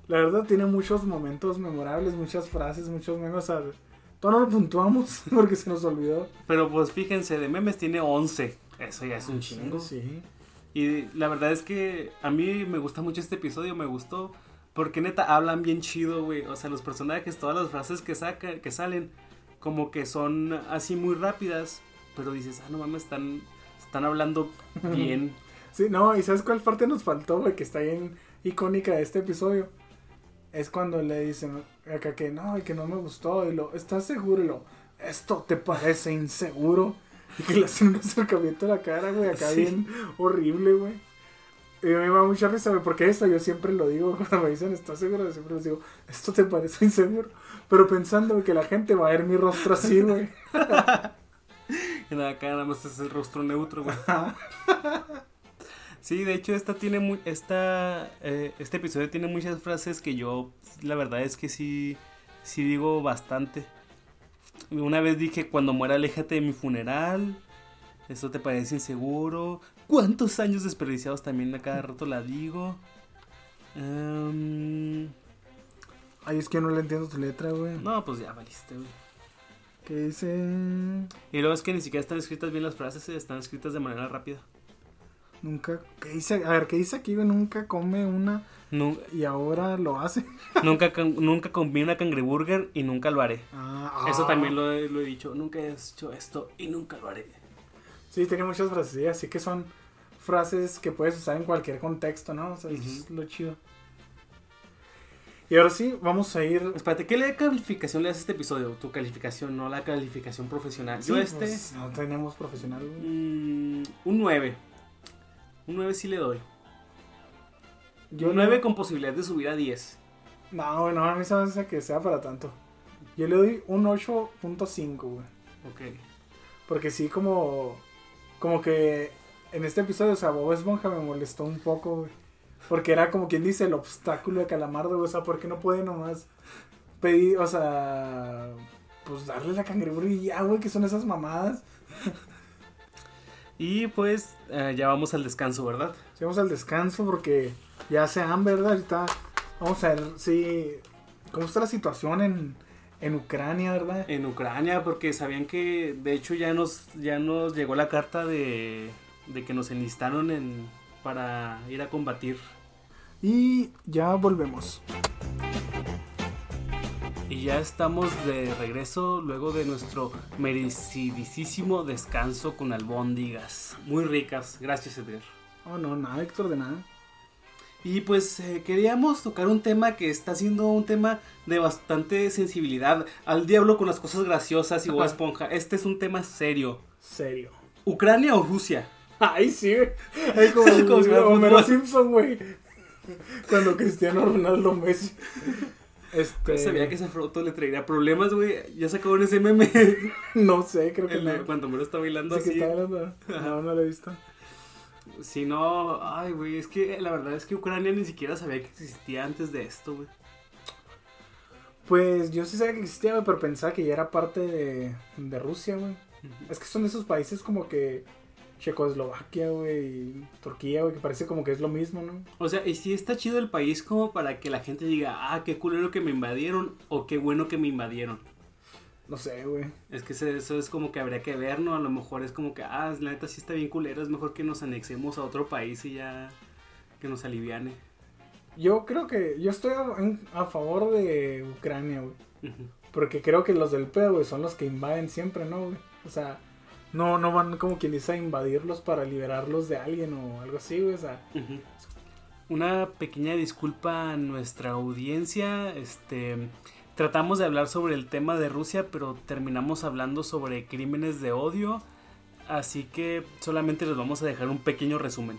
la verdad tiene muchos momentos memorables, muchas frases, muchos memes. O sea, todo no lo puntuamos <laughs> porque se nos olvidó. Pero pues fíjense, de memes tiene 11. Eso ya es un chingo. Sí. Y la verdad es que a mí me gusta mucho este episodio, me gustó. Porque neta hablan bien chido, güey. O sea, los personajes, todas las frases que sacan, que salen, como que son así muy rápidas. Pero dices, ah, no mames, están, están hablando <laughs> bien. Sí, no, y ¿sabes cuál parte nos faltó, güey? Que está bien icónica de este episodio. Es cuando le dicen acá que no, y que no me gustó. Y lo, ¿estás seguro? Y lo, ¿esto te parece inseguro? Y que le hacen un acercamiento a la cara, güey, acá Sí. bien horrible, güey. Y a mí me da mucha risa, porque esto yo siempre lo digo <laughs> cuando me dicen, ¿estás seguro? Yo siempre les digo, ¿esto te parece inseguro? Pero pensando que la gente va a ver mi rostro así, güey. Y <laughs> nada, acá nada más es el rostro neutro, güey. <laughs> Sí, de hecho, esta tiene muy, esta, eh, este episodio tiene muchas frases que yo, la verdad es que sí, sí digo bastante. Una vez dije, cuando muera, aléjate de mi funeral. Esto te parece inseguro. ¿Cuántos años desperdiciados también a cada rato la digo? Em, Ay, es que yo no le entiendo tu letra, güey. no, pues ya valiste, güey. ¿Qué dice? Y luego es que ni siquiera están escritas bien las frases, eh, están escritas de manera rápida. Nunca, ¿qué dice? A ver, ¿qué dice aquí, güey? Nunca come una y ahora lo hace. <laughs> nunca, nunca comí una cangreburger y nunca lo haré. Ah, Eso ah. también lo he, lo he dicho. Nunca he hecho esto y nunca lo haré. Sí, tiene muchas frases, sí, así que son frases que puedes usar en cualquier contexto, ¿no? O sea, es lo chido. Y ahora sí, vamos a ir... Espérate, ¿qué le- calificación le das a este episodio? Tu calificación, no la calificación profesional. Yo Sí, este, pues, no tenemos profesional, mm, un 9. Un 9 sí le doy. Yo un 9 con posibilidad de subir a 10. No, güey, no, a mí se me hace que sea para tanto. Yo le doy un 8.5, güey. Ok. Porque sí, como... Como que en este episodio, o sea, Bob Esponja me molestó un poco, güey. Porque era como quien dice el obstáculo de Calamardo, güey. O sea, ¿por qué no puede nomás pedir, o sea... Pues darle la cangreburger y ya, güey, que son esas mamadas. Y pues eh, ya vamos al descanso, ¿verdad? Sí, vamos al descanso porque ya hace hambre, ¿verdad? Ahorita vamos a ver si... ¿Cómo está la situación en, en Ucrania, verdad? En Ucrania, porque sabían que de hecho ya nos, ya nos llegó la carta de, de que nos enlistaron en, para ir a combatir. Y ya volvemos. Y ya estamos de regreso luego de nuestro merecidísimo descanso con albóndigas. Muy ricas, gracias Edgar. Oh, no, nada, Héctor, de nada. Y pues eh, queríamos tocar un tema que está siendo un tema de bastante sensibilidad. Al diablo con las cosas graciosas y Bob. Esponja. Este es un tema serio. Serio. ¿Ucrania o Rusia? Ay, sí, <laughs> como, si Homero. Simpson, güey. Cuando Cristiano Ronaldo Messi. Este. Sabía que ese foto le traería problemas, güey. Ya sacaron ese meme. <laughs> No sé, creo que El no. cuando Homero está bailando que así. está hablando. No, no lo he visto. Si no, ay, güey, es que la verdad es que Ucrania ni siquiera sabía que existía antes de esto, güey. Pues yo sí sabía que existía, güey, pero pensaba que ya era parte de, de Rusia, güey. Es que son esos países como que Checoslovaquia, güey, y Turquía, güey, que parece como que es lo mismo, ¿no? O sea, y sí está chido el país como para que la gente diga, ah, qué culero que me invadieron o qué bueno que me invadieron. No sé, güey. Es que eso es como que habría que ver, ¿no? A lo mejor es como que, ah, la neta sí está bien culero, es mejor que nos anexemos a otro país y ya que nos aliviane. Yo creo que yo estoy a, favor de Ucrania, güey. Porque creo que los del pedo, güey, son los que invaden siempre, ¿no, güey? O sea, no, no van como quien dice a invadirlos para liberarlos de alguien o algo así, güey. O sea. Una pequeña disculpa a nuestra audiencia. Este tratamos de hablar sobre el tema de Rusia, pero terminamos hablando sobre crímenes de odio. Así que solamente les vamos a dejar un pequeño resumen.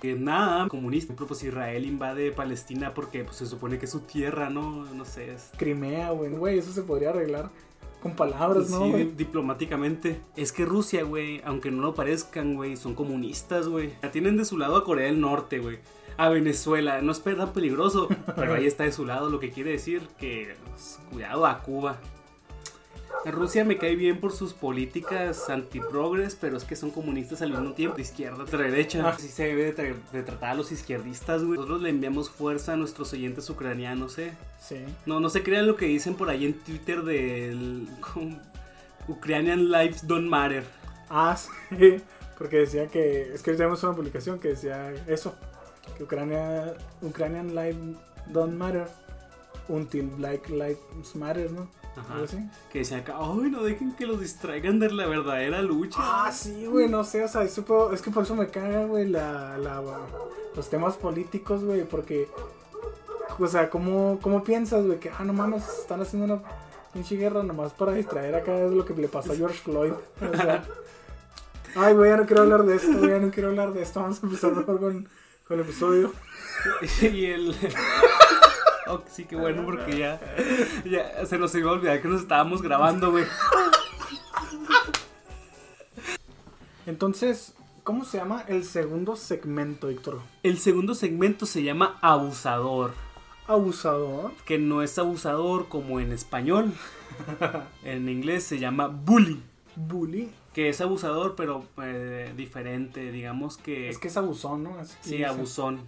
Vietnam, comunista, por ejemplo, pues Israel invade Palestina porque pues, se supone que es su tierra, ¿no? No sé, es Crimea, güey, güey, eso se podría arreglar con palabras, ¿no, Sí, di- diplomáticamente. Es que Rusia, güey, aunque no lo parezcan, güey, son comunistas, güey. La tienen de su lado a Corea del Norte, güey. A Venezuela, no es tan peligroso, pero ahí está de su lado, lo que quiere decir que pues, cuidado a Cuba. Rusia me cae bien por sus políticas antiprogres, pero es que son comunistas al mismo tiempo, de izquierda a derecha. Así se debe de, tra- de tratar a los izquierdistas, güey. Nosotros le enviamos fuerza a nuestros oyentes ucranianos, eh. Sí. No, no se crean lo que dicen por ahí en Twitter del Ukrainian Lives Don't Matter. Ah, sí. <laughs> Porque decía que. Es que tenemos una publicación que decía eso. Que Ucrania. Ukrainian life don't matter. Until Black Lives Matter, ¿no? Ajá. Que decían acá, ay, no dejen que los distraigan de la verdadera lucha. Ah, sí, güey, no sé, o sea, puedo- es que por eso me caga, güey, la, la, los temas políticos, güey, porque, o sea, ¿cómo, cómo piensas, güey, que, ah, no mames, están haciendo una pinche guerra nomás para distraer acá de lo que le pasó a George Floyd, o sea, <laughs> ay, güey, ya no quiero hablar de esto, güey, ya no quiero hablar de esto, vamos a empezar mejor con, con el episodio. <laughs> y el... <laughs> Oh, sí, qué bueno, porque ya, ya se nos iba a olvidar que nos estábamos grabando, güey. Entonces, ¿cómo se llama el segundo segmento, Víctor? El segundo segmento se llama Abusador. Abusador. Que no es abusador como en español. En inglés se llama bully. Bully. Que es abusador, pero eh, diferente. Digamos que. Es que es abusón, ¿no? Así sí, dice. abusón.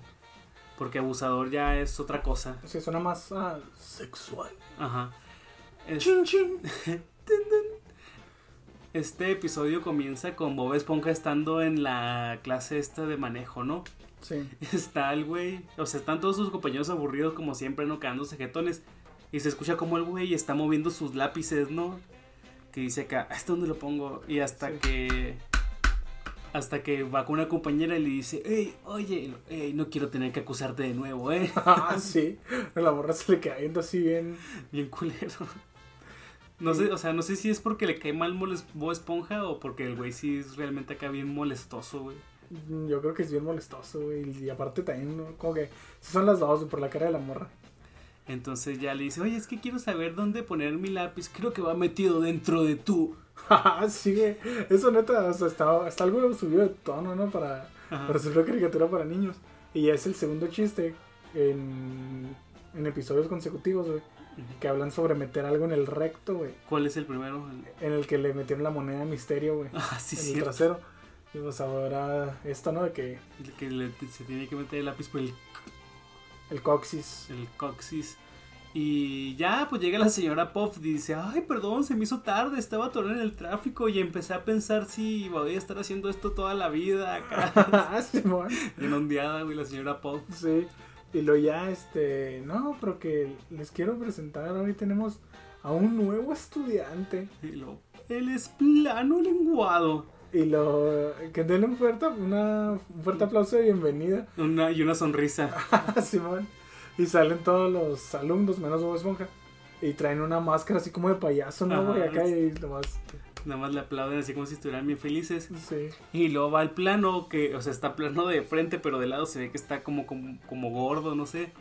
Porque abusador ya es otra cosa. O sea, suena más ah, sexual. Ajá. Es- Chin, chin. <laughs> este episodio comienza con Bob Esponja estando en la clase esta de manejo, ¿no? Sí. <laughs> Está el güey, o sea, están todos sus compañeros aburridos como siempre, ¿no? Quedándose jetones. Y se escucha como el güey está moviendo sus lápices, ¿no? Que dice acá, ¿hasta dónde lo pongo? Y hasta Sí. que... Hasta que va con una compañera y le dice, hey, oye, hey, no quiero tener que acusarte de nuevo, ¿eh? <laughs> Ah, sí. La morra se le queda viendo así bien. Bien culero. <laughs> No sé, o sea, no sé si es porque le cae mal Bob Esponja o porque el güey sí es realmente acá bien molestoso, güey. Yo creo que es bien molestoso, güey. Y aparte también, ¿no? como que. son las dos, por la cara de la morra. Entonces ya le dice, oye, es que quiero saber dónde poner mi lápiz. Creo que va metido dentro de tú. <laughs> Ah, sí. Eso neta, o sea, está, está algo subido de tono, ¿no? Para, Ajá. para hacer una caricatura para niños. Y ya es el segundo chiste en, en episodios consecutivos, güey. Que hablan sobre meter algo en el recto, güey. ¿Cuál es el primero? En el que le metieron la moneda de misterio, güey. Ah, sí, en sí. el trasero. Y pues ahora esto, ¿no? De que Que le- se tiene que meter el lápiz por el, el coxis. el coxis. Y ya, pues llega la señora Puff y dice, ay, perdón, se me hizo tarde, estaba atorada en el tráfico y empecé a pensar si voy a estar haciendo esto toda la vida acá. <laughs> Ah, Simón. <laughs> Ondeada, güey, la señora Puff. Sí. Y lo ya, este. No, pero que les quiero presentar. Hoy tenemos a un nuevo estudiante. Y lo, él es plano lenguado. Y lo. Que denle un fuerte, una, un fuerte aplauso de bienvenida. Una, y una sonrisa. <laughs> Simón. Y salen todos los alumnos, menos Bob Esponja. Y traen una máscara así como de payaso, ¿no, güey? Acá y nomás. Nada más le aplauden así como si estuvieran bien felices. Sí. Y luego va el plano, que, o sea, está plano de frente, pero de lado se ve que está como, como, como gordo, no sé.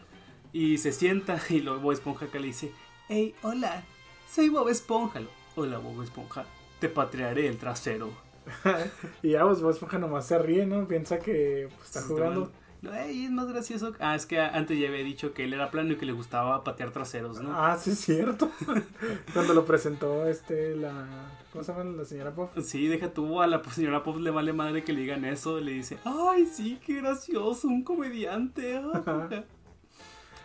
Y se sienta <laughs> y luego Bob Esponja acá le dice, hey, hola, soy Bob Esponja. Hola, Bob Esponja, te patearé el trasero. <laughs> y ya, pues Bob Esponja nomás se ríe, ¿no? Piensa que pues, está jugando. Lo, "Ey, es más gracioso. Ah, es que antes ya había dicho que él era plano y que le gustaba patear traseros, ¿no? Ah, sí, es cierto. <laughs> Cuando lo presentó, este, la. ¿Cómo se llama la señora Pop? Sí, deja tú, a la señora Pop le vale madre que le digan eso. Le dice, ay, sí, qué gracioso, un comediante. ah".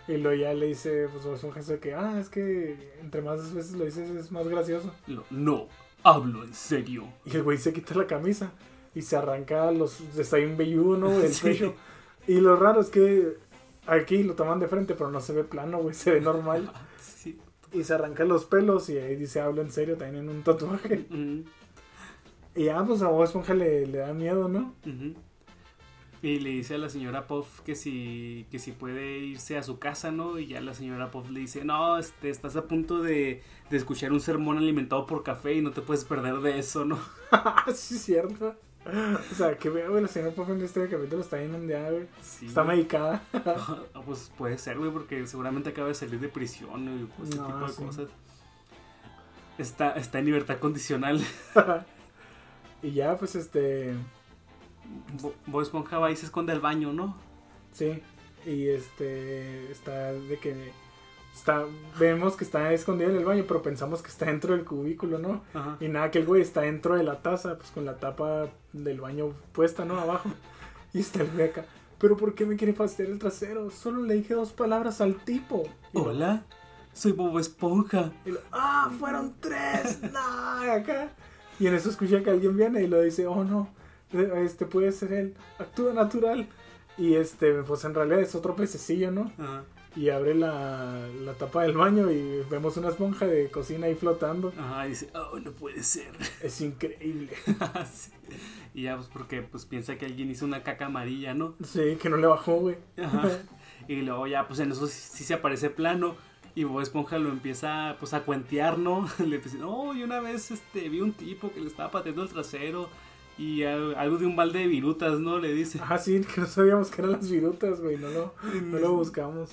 Y luego ya le dice, pues Esponja dice que, ah, es que entre más veces lo dices es más gracioso. Lo, no, hablo en serio. Y el güey se quita la camisa y se arranca los. Está bien velludo, ¿no? El <laughs> Sí. pecho. Y lo raro es que aquí lo toman de frente, pero no se ve plano, güey, se ve normal. <laughs> Sí. Y se arranca los pelos y ahí dice, hablo en serio, también en un tatuaje. Mm, Y ya, pues a Bob Esponja le, le da miedo, ¿no? Y le dice a la señora Puff que si, que si puede irse a su casa, ¿no? Y ya la señora Puff le dice, no, este, estás a punto de, de escuchar un sermón alimentado por café y no te puedes perder de eso, ¿no? <laughs> sí, es cierto. O sea, que veo, güey, la señora Pop en este capítulo está bien ondeada, güey. Sí, Está güey. medicada. <laughs> Pues puede ser, güey, porque seguramente acaba de salir de prisión y pues, ese No, tipo de sí. cosas. Está, está en libertad condicional. <laughs> y ya, pues, este... Bo- Bob Esponja va y se esconde al baño, ¿no? Sí. Y este... Está de que... Está, vemos que está escondido en el baño, pero pensamos que está dentro del cubículo, ¿no? Ajá. Y nada, que el güey está dentro de la taza, pues con la tapa del baño puesta, ¿no? Abajo. <laughs> Y está el güey acá. ¿Pero por qué me quiere fastidiar el trasero? Solo le dije dos palabras al tipo. Y lo- Hola, soy Bob Esponja. Y lo, ¡Ah! ¡Fueron tres! <laughs> ¡No! Acá. Y en eso escucha que alguien viene y lo dice, oh no, este puede ser él, actúa natural. Y este, pues en realidad es otro pececillo, ¿no? Ajá. Y abre la, la tapa del baño y vemos una esponja de cocina ahí flotando. Ajá, y dice, oh, no puede ser. <laughs> Es increíble. Sí. Y ya, pues porque pues piensa que alguien hizo una caca amarilla, ¿no? Sí, que no le bajó, güey. Ajá. <laughs> Y luego ya, pues en eso sí, sí se aparece plano. Y Bob Esponja lo empieza pues a cuentear, ¿no? <laughs> Le dice, no, y una vez este, vi un tipo que le estaba pateando el trasero. Y al- algo de un balde de virutas, ¿no? Le dice. Ah, sí, que no sabíamos que eran las virutas, güey. No lo, no lo buscamos.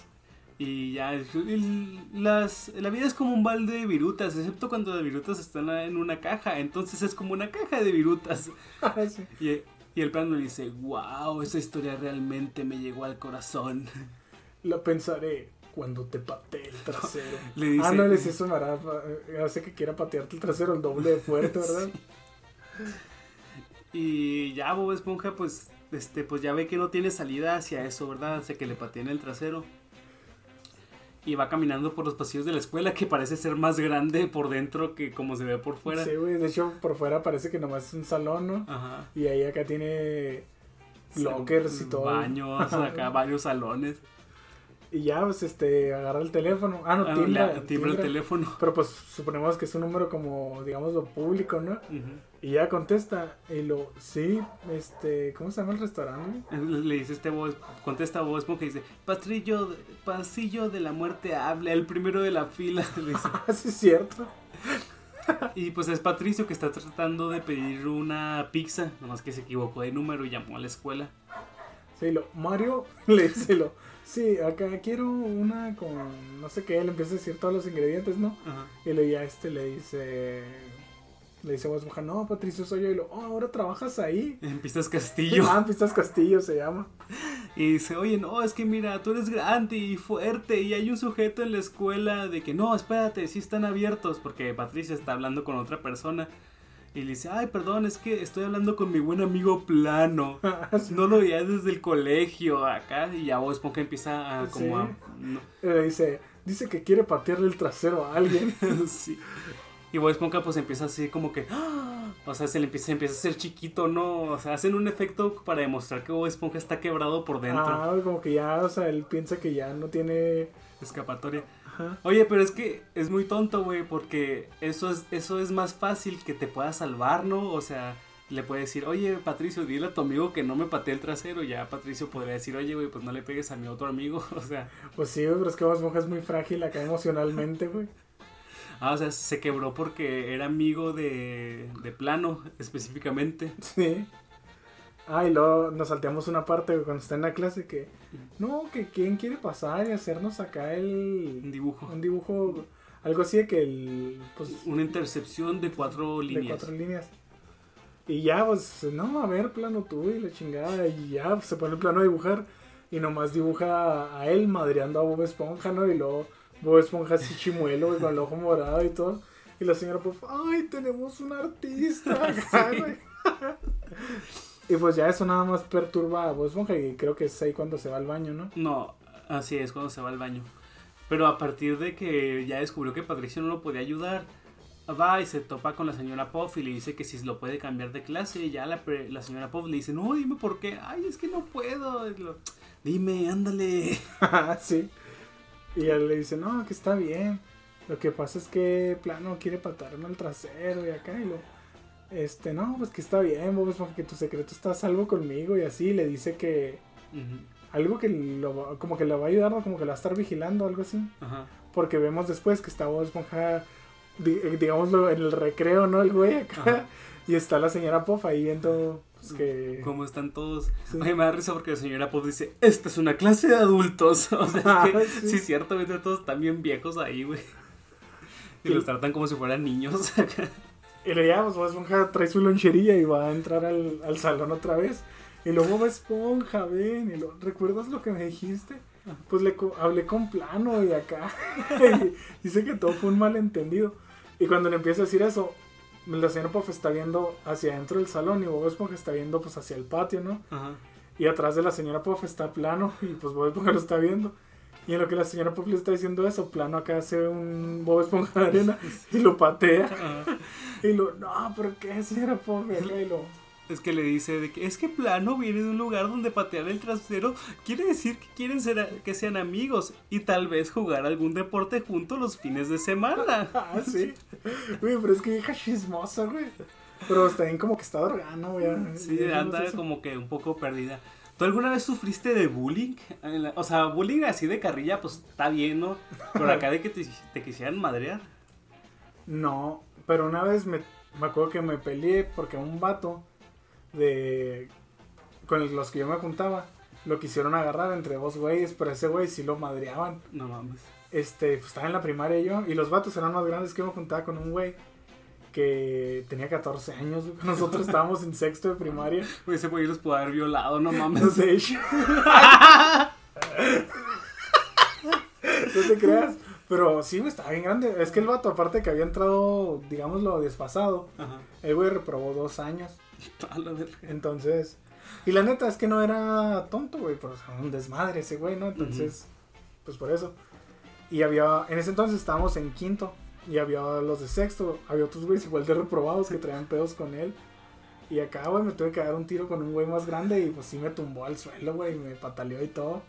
Y ya, el- las, la vida es como un balde de virutas, excepto cuando las virutas están en una caja. Entonces es como una caja de virutas. <laughs> Ah, sí. Y, y el plano le dice, wow, esa historia realmente me llegó al corazón. <laughs> Lo pensaré cuando te patee el trasero. <laughs> Le dice, Ah, no, les eso hace que quiera patearte el trasero el doble de fuerte, ¿verdad? Y ya Bob Esponja, pues, este, pues ya ve que no tiene salida hacia eso, ¿verdad? Hacia que le pateen el trasero. y va caminando por los pasillos de la escuela que parece ser más grande por dentro que como se ve por fuera. Sí, güey, de hecho por fuera parece que nomás es un salón, ¿no? Ajá. Y ahí acá tiene lockers y todo. Baños, acá varios salones. Y ya, pues, este, agarra el teléfono. Ah, no, Ah, timbra, la- timbra el teléfono. Pero pues suponemos que es un número como, digamos, lo público, ¿no? Ujú. Y ya contesta. Y lo, sí, este, ¿cómo se llama el restaurante? Le dice este voz, contesta voz porque dice, Pasillo, de- pasillo de la muerte habla, el primero de la fila. <laughs> le dice. Ah, sí, es cierto. Y pues es Patricio que está tratando de pedir una pizza, nomás que se equivocó de número y llamó a la escuela. Sí, lo, Mario <laughs> le dice lo, sí, acá quiero una con, no sé qué, le empieza a decir todos los ingredientes, ¿no? Ajá. Y luego ya este le dice, le dice a Bob Esponja, no, Patricio soy yo. Y lo, oh, ahora trabajas ahí. En Pistas Castillo. Ah, Pistas Castillo se llama. Y dice, oye, no, es que mira, tú eres grande y fuerte y hay un sujeto en la escuela de que no, espérate, sí están abiertos porque Patricia está hablando con otra persona. Y le dice, ay, perdón, es que estoy hablando con mi buen amigo Plano. <laughs> No lo veía desde el colegio acá y ya Bob Esponja empieza a como a... no- Y le dice, dice que quiere patearle el trasero a alguien. <laughs> sí. Y Bob Esponja pues empieza así como que... ¡ah! O sea, se le empieza, empieza a hacer chiquito, ¿no? O sea, hacen un efecto para demostrar que Bob Esponja está quebrado por dentro. Ah, como que ya, o sea, él piensa que ya no tiene... Escapatoria. Ajá. Oye, pero es que es muy tonto, güey, porque eso es, eso es más fácil que te pueda salvar, ¿no? O sea, le puede decir, oye, Patricio, dile a tu amigo que no me patee el trasero. Ya Patricio podría decir, oye, güey, pues no le pegues a mi otro amigo. <laughs> O sea, Pues sí, güey, pero es que Bob Esponja es muy frágil acá emocionalmente, güey. Ah, o sea, se quebró porque era amigo de, de plano, específicamente. Sí. Ah, y luego nos salteamos una parte cuando está en la clase que... No, que quién quiere pasar y hacernos acá Un el... dibujo. Un dibujo... Algo así de que el... Pues, Una intercepción de cuatro de líneas. cuatro líneas. Y ya, pues, no, a ver, plano tú y la chingada. Y ya, pues, se pone el plano a dibujar. Y nomás dibuja a él madreando a Bob Esponja, ¿no? Y luego Bob Esponja así chimuelo, güey, con el ojo morado y todo. Y la señora, pues, ay, tenemos un artista <laughs> y pues ya eso nada más perturba a Bob Esponja. Y creo que es ahí cuando se va al baño, ¿no? No, así es, cuando se va al baño. Pero a partir de que ya descubrió que Patricio no lo podía ayudar, va y se topa con la señora Puff y le dice que si lo puede cambiar de clase. Y ya la, la señora Puff le dice, no, dime por qué. Ay, es que no puedo. Lo, dime, ándale. <laughs> sí. Y él le dice, no, que está bien. Lo que pasa es que Plano quiere patarme el trasero y acá y lo... Este, no, pues que está bien, Bob Esponja, que tu secreto está a salvo conmigo y así. Le dice que algo que lo, va- como que le va a ayudar, ¿no? como que la va a estar vigilando, algo así. Ajá. Porque vemos después que está Bob Esponja, eh, digámoslo, en el recreo, ¿no? El güey acá. Ajá. Y está la señora Puff ahí viendo pues, que... ¿Cómo están todos? Sí. Oye, me da risa porque la señora Puff dice, esta es una clase de adultos. <laughs> O sea, es que, Ah, sí. ves, todos están bien viejos ahí, güey. Y los tratan como si fueran niños. <laughs> Y le llama, Bob Esponja trae su lonchería y va a entrar al, al salón otra vez. Y luego Bob Esponja, ven, y lo, ¿recuerdas lo que me dijiste? Pues le hablé con plano y acá. <laughs> y dice que todo fue un malentendido. Y cuando le empieza a decir eso, la señora Puff está viendo hacia adentro del salón y Bob Esponja está viendo pues hacia el patio, ¿no? Ajá. Y atrás de la señora Puff está plano <laughs> y pues Bob Esponja lo está viendo. Y en lo que la señora Puff le está diciendo eso, plano acá hace un Bob Esponja de arena <laughs> y lo patea. Ajá. Y lo, no, ¿por qué, señora Puff? Y lo, Es que le dice de que es que plano viene de un lugar donde patear el trasero quiere decir que quieren ser que sean amigos y tal vez jugar algún deporte juntos los fines de semana. <laughs> ah, sí. Güey, pero es que vieja chismosa, güey. Pero está bien como que está drogada, güey. Sí, anda eso. como que un poco perdida. ¿Tú alguna vez sufriste de bullying? O sea, bullying así de carrilla, pues está bien, ¿no? Pero acá de que te, te quisieran madrear. No, pero una vez me, me acuerdo que me peleé porque un vato de con los que yo me juntaba lo quisieron agarrar entre dos güeyes, pero ese güey sí lo madreaban. No mames. Este, pues estaba en la primaria yo y los vatos eran más grandes que yo me juntaba con un güey que tenía 14 años. <laughs> Nosotros estábamos en sexto de primaria. Güey, ese güey los pudo haber violado, no mames. <laughs> No sé. <laughs> no te creas. Pero sí, güey, estaba bien grande. Es que el vato, aparte que había entrado, digámoslo, desfasado, Ajá. el güey reprobó dos años. <laughs> A la verga. Entonces. Y la neta es que no era tonto, güey, pero o sea, un desmadre ese güey, ¿no? Entonces, pues por eso. Y había, en ese entonces estábamos en quinto. Y había los de sexto. Había otros güeyes igual de reprobados que traían pedos con él. Y acá, güey, me tuve que dar un tiro con un güey más grande. Y pues sí me tumbó al suelo, güey. Me pataleó y todo.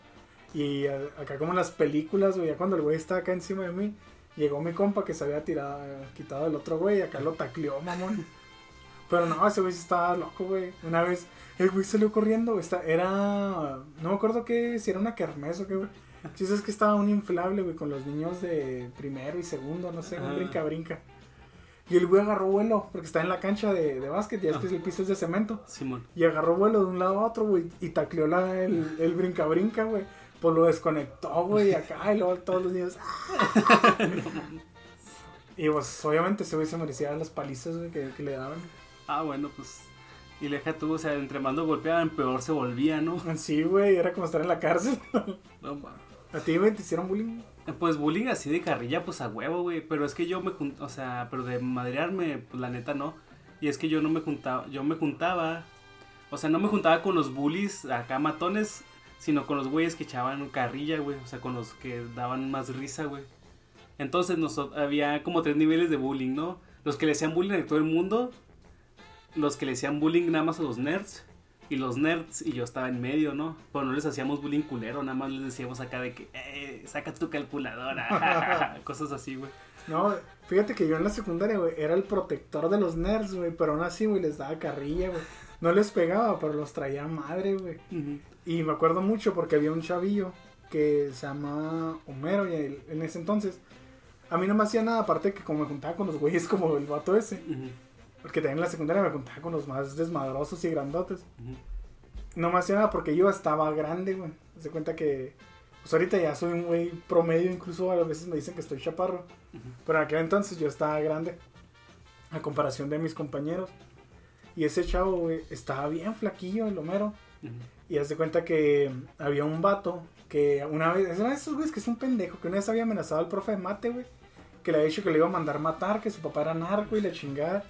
Y a- acá, como en las películas, güey, ya cuando el güey estaba acá encima de mí. Llegó mi compa que se había tirado, quitado el otro güey. Y acá lo tacleó, mamón. Pero no, ese güey estaba loco, güey. Una vez el güey salió corriendo. Esta, era. No me acuerdo qué, si era una kermés o qué, güey. Si es que estaba un inflable, güey, con los niños de primero y segundo, no sé, un Ajá. brinca-brinca. Y el güey agarró vuelo, porque está en la cancha de, de básquet, ya es que Ajá. el piso es de cemento. Simón. Y agarró vuelo de un lado a otro, güey, y tacleó la, el, el brinca-brinca, güey. Pues lo desconectó, güey, acá, y luego todos los niños. ¡ah! <laughs> y pues, obviamente, ese güey se merecía las palizas, güey, que, que le daban. Ah, bueno, pues. Y deja tú, o sea, entre más lo golpeaban, peor se volvía, ¿no? <laughs> Sí, güey, era como estar en la cárcel. <laughs> No mames. ¿A ti, güey, te hicieron bullying? Pues bullying así de carrilla, pues a huevo, güey. Pero es que yo me o sea, pero de madrearme, pues la neta no. Y es que yo no me juntaba, yo me juntaba, o sea, no me juntaba con los bullies acá matones, sino con los güeyes que echaban carrilla, güey. O sea, con los que daban más risa, güey. Entonces nos, había como tres niveles de bullying, ¿no? Los que le hacían bullying a todo el mundo, los que le hacían bullying nada más a los nerds, y los nerds y yo estaba en medio, ¿no? Pero no les hacíamos bullying culero, nada más les decíamos acá de que, eh, saca tu calculadora, <laughs> <laughs> cosas así, güey. No, fíjate que yo en la secundaria, güey, era el protector de los nerds, güey, pero aún así, güey, les daba carrilla, güey. No les pegaba, pero los traía madre, güey. Y me acuerdo mucho porque había un chavillo que se llamaba Homero y él- en ese entonces a mí no me hacía nada aparte que como me juntaba con los güeyes como el vato ese. Porque también en la secundaria me juntaba con los más desmadrosos y grandotes. No me hacía nada porque yo estaba grande, güey. Se cuenta que pues ahorita ya soy un güey promedio, incluso a veces me dicen que estoy chaparro. Pero en aquel entonces yo estaba grande a comparación de mis compañeros. Y ese chavo, güey, estaba bien flaquillo, el Homero. Y haz de cuenta que había un vato que una vez, es de esos güeyes que es un pendejo, que una vez había amenazado al profe de mate, güey. Que le había dicho que le iba a mandar matar, que su papá era narco y la chingada.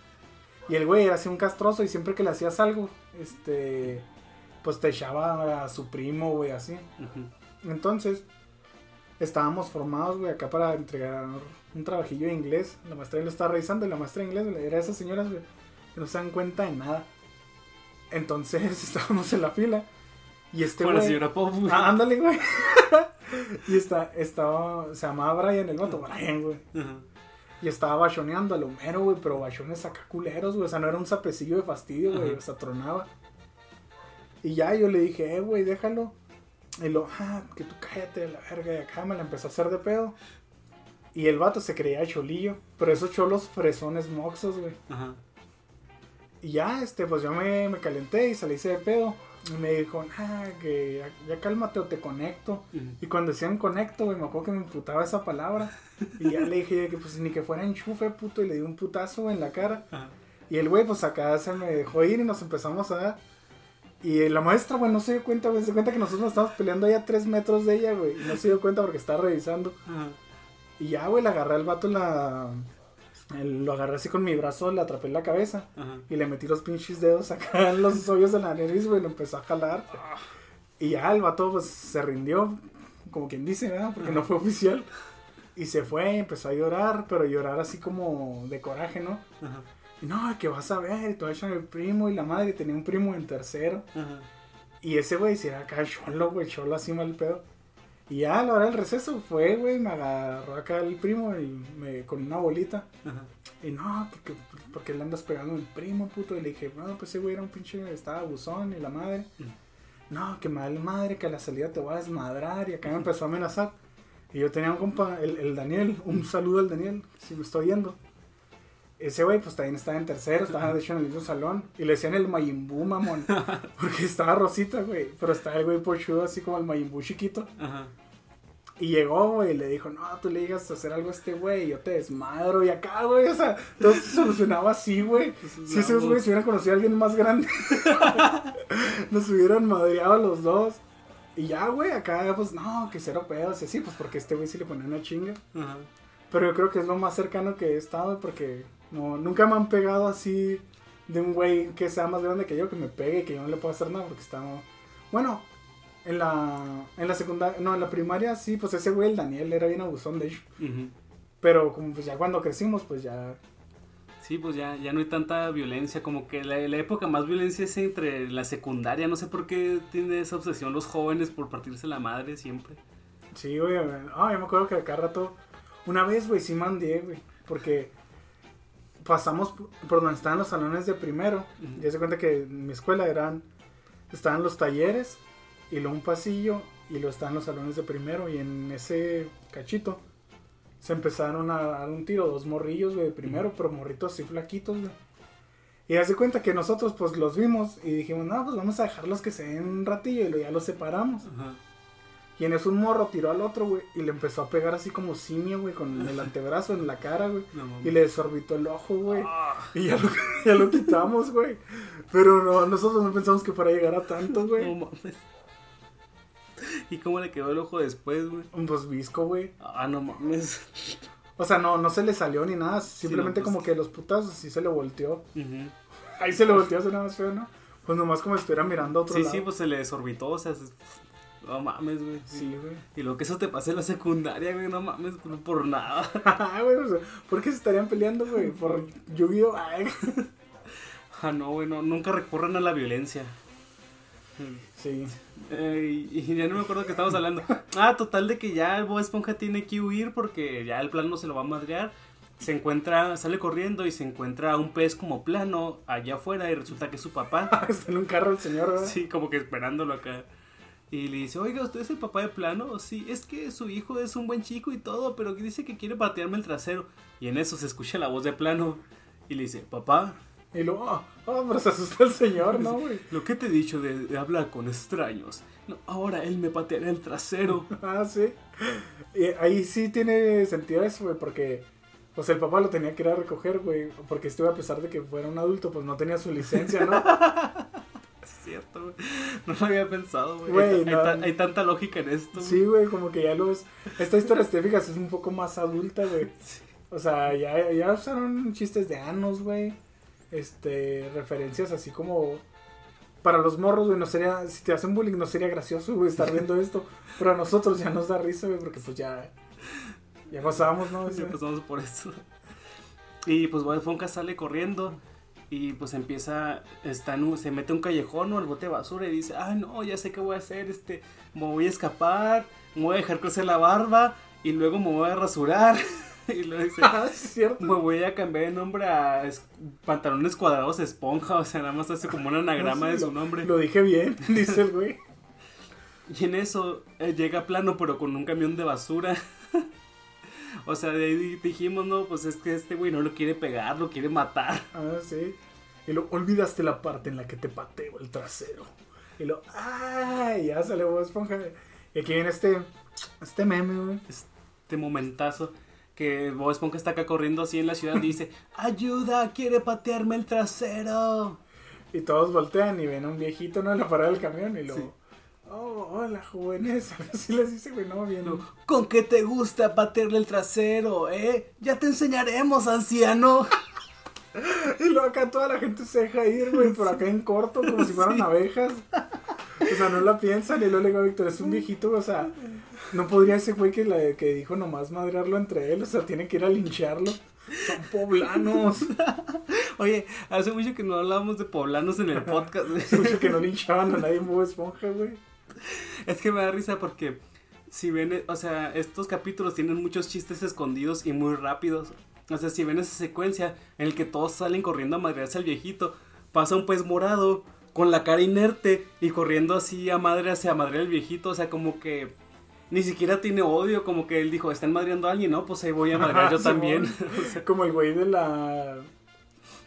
Y el güey era así un castroso y siempre que le hacías algo, este, pues te echaba a su primo, güey, así. Entonces, estábamos formados, güey, acá para entregar un trabajillo de inglés. La maestra lo estaba revisando y la maestra de inglés güey, era esas señoras, güey, que no se dan cuenta de nada. Entonces, <laughs> estábamos en la fila. Y este Con la güey... señora Pop, güey. Ah, ándale, güey. <laughs> y está, estaba, se llamaba Brian, el vato, Brian, güey. Y estaba bachoneando al Homero, güey, pero bachones acá culeros, güey. O sea, no era un sapecillo de fastidio, güey, o sea, tronaba. Y ya yo le dije, eh, güey, déjalo. Y lo, ah, que tú cállate de la verga. Y acá me la empezó a hacer de pedo. Y el vato se creía cholillo. Pero esos cholos fresones moxos, güey. Ajá. Y ya, este, pues yo me, me calenté y salí de pedo. Y me dijo, ah, que ya, ya cálmate o te conecto. Y cuando decían conecto, güey, me acuerdo que me imputaba esa palabra. Y ya le dije que pues ni que fuera enchufe, puto, y le di un putazo en la cara. Ajá. Y el güey, pues acá se me dejó ir y nos empezamos a dar. Y la maestra, güey, no se dio cuenta, güey. Se dio cuenta que nosotros nos estábamos peleando ahí a tres metros de ella, güey. Y no se dio cuenta porque estaba revisando. Ajá. Y ya, güey, le agarré al vato en la. El- lo agarré así con mi brazo, le atrapé en la cabeza. Ajá. Y le metí los pinches dedos acá en los hoyos de la nariz, güey. Lo empezó a jalar. Y ya el vato, pues se rindió. Como quien dice, ¿verdad? Porque no fue oficial. Y se fue, empezó a llorar, pero llorar así como de coraje, ¿no? Ajá. Y no, que vas a ver, y todo eso mi primo y la madre tenía un primo en tercero. Y ese güey se era acá cholo, güey, cholo así mal pedo. Y ya a la hora del receso fue, güey, me agarró acá el primo y me, con una bolita. Ajá. Y no, porque, porque le andas pegando a mi primo, puto. Y le dije, no, pues ese güey era un pinche, estaba abusón y la madre. Mm. No, que mal madre, que a la salida te voy a desmadrar. Y acá me empezó a amenazar. Y yo tenía un compa, el, el Daniel, un saludo al Daniel, si me estoy viendo. Ese güey, pues también estaba en tercero, estaba de hecho en el mismo salón. Y le decían el Mayimbu, mamón. <laughs> Porque estaba rosita, güey. Pero estaba el güey pochudo, así como el Mayimbu chiquito. Ajá. Y llegó, güey, y le dijo, no, tú le digas a hacer algo a este güey, yo te desmadro. Y acá, güey, o sea, todo se solucionaba así, güey. <laughs> Si esos güeyes hubieran conocido a alguien más grande, <laughs> nos hubieran madreado los dos. Y ya, güey, acá, pues, no, que cero pedos. Y así, pues, porque este güey sí le ponía una chinga. Ajá. Pero yo creo que es lo más cercano que he estado, porque no, nunca me han pegado así de un güey que sea más grande que yo, que me pegue y que yo no le puedo hacer nada, porque está... Bueno, En la, en la secundaria, no, en la primaria sí, pues ese güey, el Daniel, era bien abusón de hecho. Ujú. Pero como pues ya cuando crecimos, pues ya... Sí, pues ya, ya no hay tanta violencia, como que la, la época más violencia es entre la secundaria, no sé por qué tiene esa obsesión los jóvenes por partirse la madre siempre. Sí, güey. Ah, yo me acuerdo que acá rato... Una vez, güey, sí mandé, güey. Porque pasamos por donde estaban los salones de primero. Ujú. Y se cuenta que en mi escuela eran... Estaban los talleres y luego un pasillo y luego estaban los salones de primero. Y en ese cachito se empezaron a dar un tiro, dos morrillos, güey, de primero, pero morritos así flaquitos, güey. Y hace cuenta que nosotros pues los vimos y dijimos, no, pues vamos a dejarlos que se den un ratillo y luego ya los separamos. Y en eso un morro tiró al otro, güey, y le empezó a pegar así como simio, güey, con el <laughs> antebrazo en la cara, güey. No. Y le desorbitó el ojo, güey. Ah, Y ya lo, <laughs> ya lo quitamos, güey. Pero no, nosotros no pensamos que fuera a llegar a tanto, no güey. mames. ¿Y cómo le quedó el ojo después, güey? Pues visco, güey. Ah, no mames. O sea, no, no se le salió ni nada. Simplemente no, pues- como que los putazos sí se le volteó. Ujú. Ahí se le volteó, suena más feo, ¿no? Pues nomás como si estuviera mirando a otro Sí, lado. sí, pues se le desorbitó, o sea, se- no mames, güey. Sí, güey. Y lo que eso te pase en la secundaria, güey, no mames, por, por nada. <laughs> Güey, o sea, ¿Por qué se estarían peleando, güey? Por lluvio. Ay. Ah, no, güey, no, nunca recurran a la violencia. Sí. Eh, y, y ya no me acuerdo que estábamos hablando. Ah, total de que ya el Bob Esponja tiene que huir porque ya el plano se lo va a madrear. Se encuentra, sale corriendo y se encuentra un pez como plano allá afuera y resulta que es su papá. <laughs> Está en un carro el señor, ¿verdad? Sí, como que esperándolo acá. Y le dice, oiga, ¿usted es el papá de plano? Sí, es que su hijo es un buen chico y todo, pero dice que quiere patearme el trasero. Y en eso se escucha la voz de plano. Y le dice, papá, Y luego, oh, oh, pero se asusta el señor, ¿no, güey? lo que te he dicho de, de hablar con extraños. No, ahora él me pateará el trasero. <laughs> Ah, sí. Y ahí sí tiene sentido eso, güey, porque pues el papá lo tenía que ir a recoger, güey, porque estuve a pesar de que fuera un adulto, pues no tenía su licencia, ¿no? <laughs> Cierto, güey. <laughs> No lo había pensado, güey. Güey, hay, tanta lógica en esto. Sí, güey, como que ya los... Esta historia, si te fijas, es un poco más adulta, güey. <laughs> O sea, ya, ya usaron chistes de anos, güey. Este, referencias así como... Para los morros, güey, no sería... Si te hacen bullying, no sería gracioso, güey, estar viendo esto. Pero a nosotros ya nos da risa, güey, porque pues ya... Ya pasábamos, ¿no? <laughs> Sea, pasamos por eso. Y pues Bob Esponja sale corriendo y pues empieza, está en se mete a un callejón o al bote de basura y dice, ah no, ya sé qué voy a hacer, este, me voy a escapar, me voy a dejar crecer la barba y luego me voy a rasurar. <laughs> y luego dice, <laughs> Ah, es cierto. me voy a cambiar de nombre a es- pantalones cuadrados esponja, <laughs> o sea, nada más hace como un anagrama Sí, de su lo- nombre. Lo dije bien, dice el güey. Y en eso eh, llega plano, pero con un camión de basura. O sea, de ahí di- dijimos, no, pues es que este güey no lo quiere pegar, lo quiere matar. <laughs> Ah, sí. Y lo olvidaste la parte en la que te pateo el trasero. Y lo, ¡ay! Ya sale Bob Esponja. Y aquí viene este, este meme, güey. Este momentazo que Bob Esponja está acá corriendo así en la ciudad y dice, <laughs> ayuda, quiere patearme el trasero. Y todos voltean y ven a un viejito, ¿no? En la parada del camión. Y luego, Sí. Oh, hola, jóvenes. <laughs> Así les dice, güey, no, bien. ¿Con qué te gusta patearle el trasero, eh? Ya te enseñaremos, anciano. <laughs> Y luego acá toda la gente se deja ir, güey, por acá en corto, como si fueran abejas. O sea, no la piensan. Y luego le digo a Víctor, es un viejito, güey, o sea, no podría ese güey que, la, que dijo nomás madrearlo entre él, o sea, tiene que ir a lincharlo. Son poblanos. <laughs> Oye, hace mucho que no hablábamos de poblanos en el podcast. güey. Mucho que no linchaban a nadie en Bob Esponja, güey. <laughs> Es que me da risa porque si ven, o sea, estos capítulos tienen muchos chistes escondidos y muy rápidos. O sea, si ven esa secuencia en el que todos salen corriendo a madrearse al viejito, pasa un pez morado con la cara inerte y corriendo así a madre hacia madre al viejito, o sea, como que ni siquiera tiene odio, como que él dijo, están madreando a alguien, ¿no? Pues ahí voy a madrear yo <laughs> también. <laughs> O sea, Como el güey de la.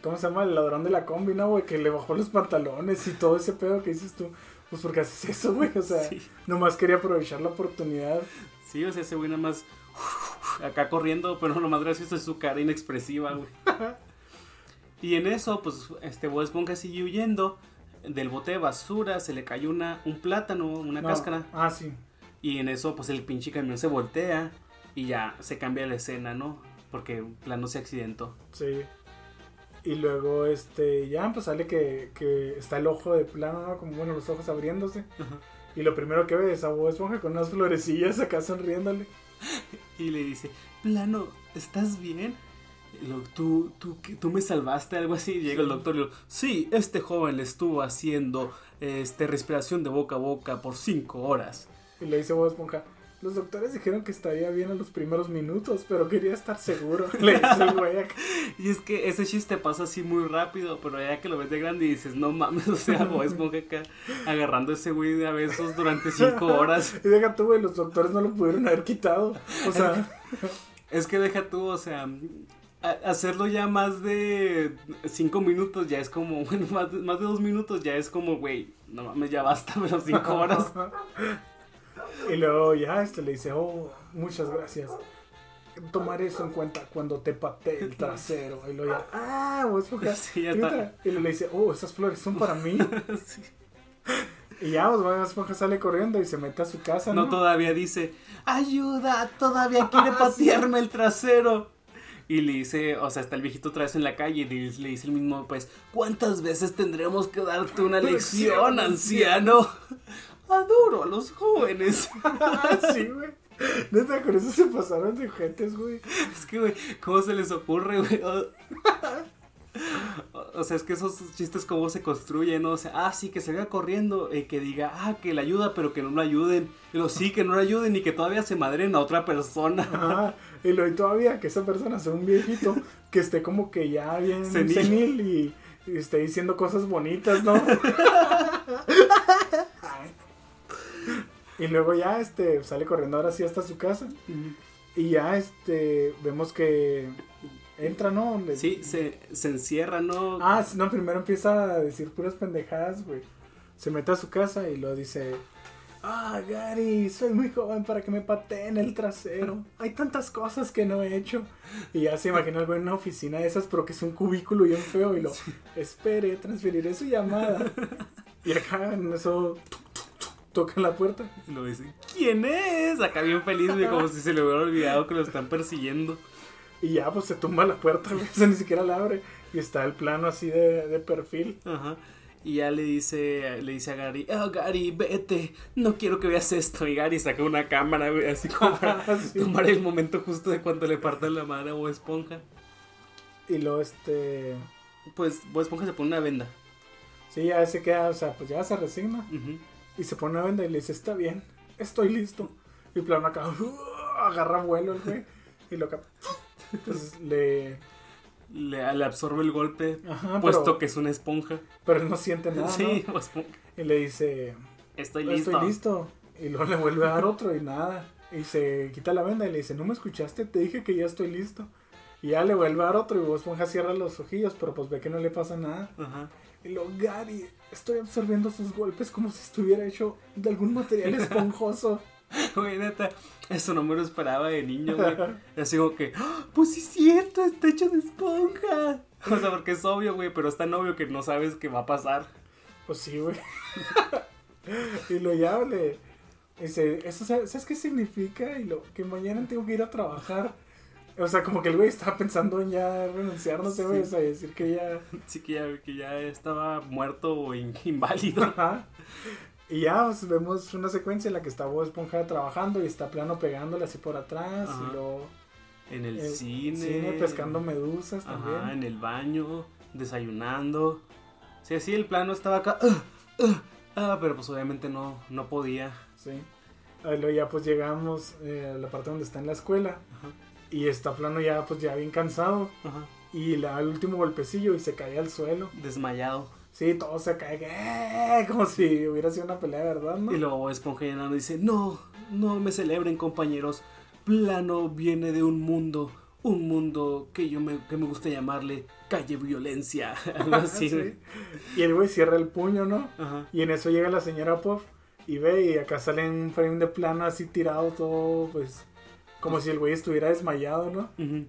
¿Cómo se llama? El ladrón de la combi, ¿no, güey? Que le bajó los pantalones y todo ese pedo que dices tú. Pues porque haces eso, güey. O sea, Sí. nomás quería aprovechar la oportunidad. sí, o sea, ese güey nada más acá corriendo, pero lo más gracioso es su cara inexpresiva, güey. Y en eso, pues, este Bob Esponja sigue huyendo del bote de basura, se le cayó una, un plátano, una No, cáscara. Ah, sí. Y en eso, pues, el pinche camión se voltea y ya se cambia la escena, ¿no? Porque plano se accidentó. Sí. Y luego, este, ya, pues sale que, que está el ojo de plano, ¿no? Como, bueno, los ojos abriéndose. Ajá. Y lo primero que ve es a Bob Esponja con unas florecillas acá sonriéndole. <laughs> Y le dice, plano, ¿estás bien? Lo- tú, tú, tú me salvaste, algo así. Y llega el doctor y lo, sí, este joven le estuvo haciendo este, respiración de boca a boca por cinco horas. Y le dice Bob Esponja, los doctores dijeron que estaría bien en los primeros minutos, pero quería estar seguro. <laughs> Le dice el güey acá. <laughs> Y es que ese chiste pasa así muy rápido, pero ya que lo ves de grande y dices, no mames, <laughs> o sea, Bob Esponja acá agarrando a ese güey de a besos durante cinco horas. Y deja tú, güey, los doctores no lo pudieron haber quitado. O sea, Es que deja tú, o sea, hacerlo ya más de cinco minutos ya es como, bueno, más de, más de dos minutos ya es como, güey, no mames, ya basta, pero cinco horas. Y luego ya este le dice, oh, muchas gracias. Tomar eso en cuenta cuando te patee el trasero. Y luego ya, ah, Bob Esponja. <laughs> Sí, ya está. Y le dice, oh, esas flores son para mí. <laughs> Sí. Y ya, pues, Bob Esponja sale corriendo y se mete a su casa, ¿no? No todavía dice, ayuda, todavía quiere <laughs> patearme el trasero. Y le dice, o sea, está el viejito otra vez en la calle y le, le dice el mismo, pues, ¿cuántas veces tendremos que darte una lección, anciano? Adoro a los jóvenes. <laughs> sí, güey. Neta, con eso se pasaron de gentes, güey. Es que, güey, ¿cómo se les ocurre, güey? O, sea, es que esos chistes, ¿cómo se construyen, no? O sea, ah, sí, que se vaya corriendo y que diga, ah, que le ayuda, pero que no lo ayuden. Pero sí, que no lo ayuden y que todavía se madren a otra persona. Ajá. Y luego y todavía que esa persona sea un viejito que esté como que ya bien Senil. senil, y, y esté diciendo cosas bonitas, ¿no? <laughs> Y luego ya este sale corriendo ahora sí hasta su casa. Y ya este vemos que entra, ¿no? Le- Sí, se, se encierra, ¿no? Ah, no, primero empieza a decir puras pendejadas, güey. Se mete a su casa y lo dice. Ah, Gary, soy muy joven para que me pateen el trasero. Hay tantas cosas que no he hecho. Y ya se imagina algo en una oficina de esas, pero que es un cubículo bien feo. Y lo, espere, transferiré su llamada. <laughs> Y acá en eso tocan la puerta. Y lo dice, ¿quién es? Acá bien feliz, como si se le hubiera olvidado que lo están persiguiendo. Y ya pues se tumba la puerta. O sea, ni siquiera la abre. Y está el plano así de, de perfil. Ajá. Y ya le dice, le dice a Gary, oh Gary, vete, no quiero que veas esto. Y Gary saca una cámara, así como <laughs> para Sí. tomar el momento justo de cuando le partan la madre a Bob Esponja. Y luego este. Pues Bob Esponja se pone una venda. Sí, ya se queda, o sea, pues ya se resigna. Ujú. Y se pone una venda y le dice, está bien, estoy listo. Y plano acá, <laughs> agarra vuelo el güey. Y lo acá, pues le... Le, le absorbe el golpe, Ajá, puesto pero, que es una esponja. pero él no siente nada, sí, ¿no? Y le dice, estoy listo. estoy listo. Y luego le vuelve a dar otro y nada. Y se quita la venda y le dice, no me escuchaste, te dije que ya estoy listo. Y ya le vuelve a dar otro y Bob Esponja cierra los ojillos, pero pues ve que no le pasa nada. Ajá. Y lo Gary, estoy absorbiendo sus golpes como si estuviera hecho de algún material <laughs> esponjoso. Güey, neta, eso no me lo esperaba de niño, güey. <laughs> Así como que, ¡Ah! pues sí es cierto, está hecho de esponja. <laughs> O sea, porque es obvio, güey, pero es tan obvio que no sabes qué va a pasar. Pues sí, güey. y lo ya le dice, ¿eso sa- sabes qué significa? Y lo que mañana tengo que ir a trabajar. O sea, como que el güey estaba pensando en ya renunciar, no sé, güey, o sea, decir que ya... Así que ya, que ya estaba muerto o in- <laughs> inválido. Ajá. Y ya pues, vemos una secuencia en la que está Bob Esponja trabajando y está plano pegándole así por atrás Ajá. y luego En el cine. cine, pescando medusas también. Ajá, en el baño, desayunando. Sí, así el plano estaba acá. ah, pero pues obviamente no, no podía. Sí. Luego ya pues llegamos eh, a la parte donde está en la escuela Ajá. Y está plano ya pues ya bien cansado Ajá. y le da el último golpecillo y se cae al suelo. Desmayado. Sí, todo se cae ¡eh! como si hubiera sido una pelea de verdad, ¿no? Y luego Esponja y Enano dice, no, no me celebren compañeros. Plano viene de un mundo, un mundo que yo me, que me gusta llamarle calle violencia. <laughs> Algo <laughs> así, Sí. Y el güey cierra el puño, ¿no? Ajá. Y en eso llega la señora Puff y ve y acá sale un frame de plano así tirado todo, pues como si el güey estuviera desmayado, ¿no? Ujú.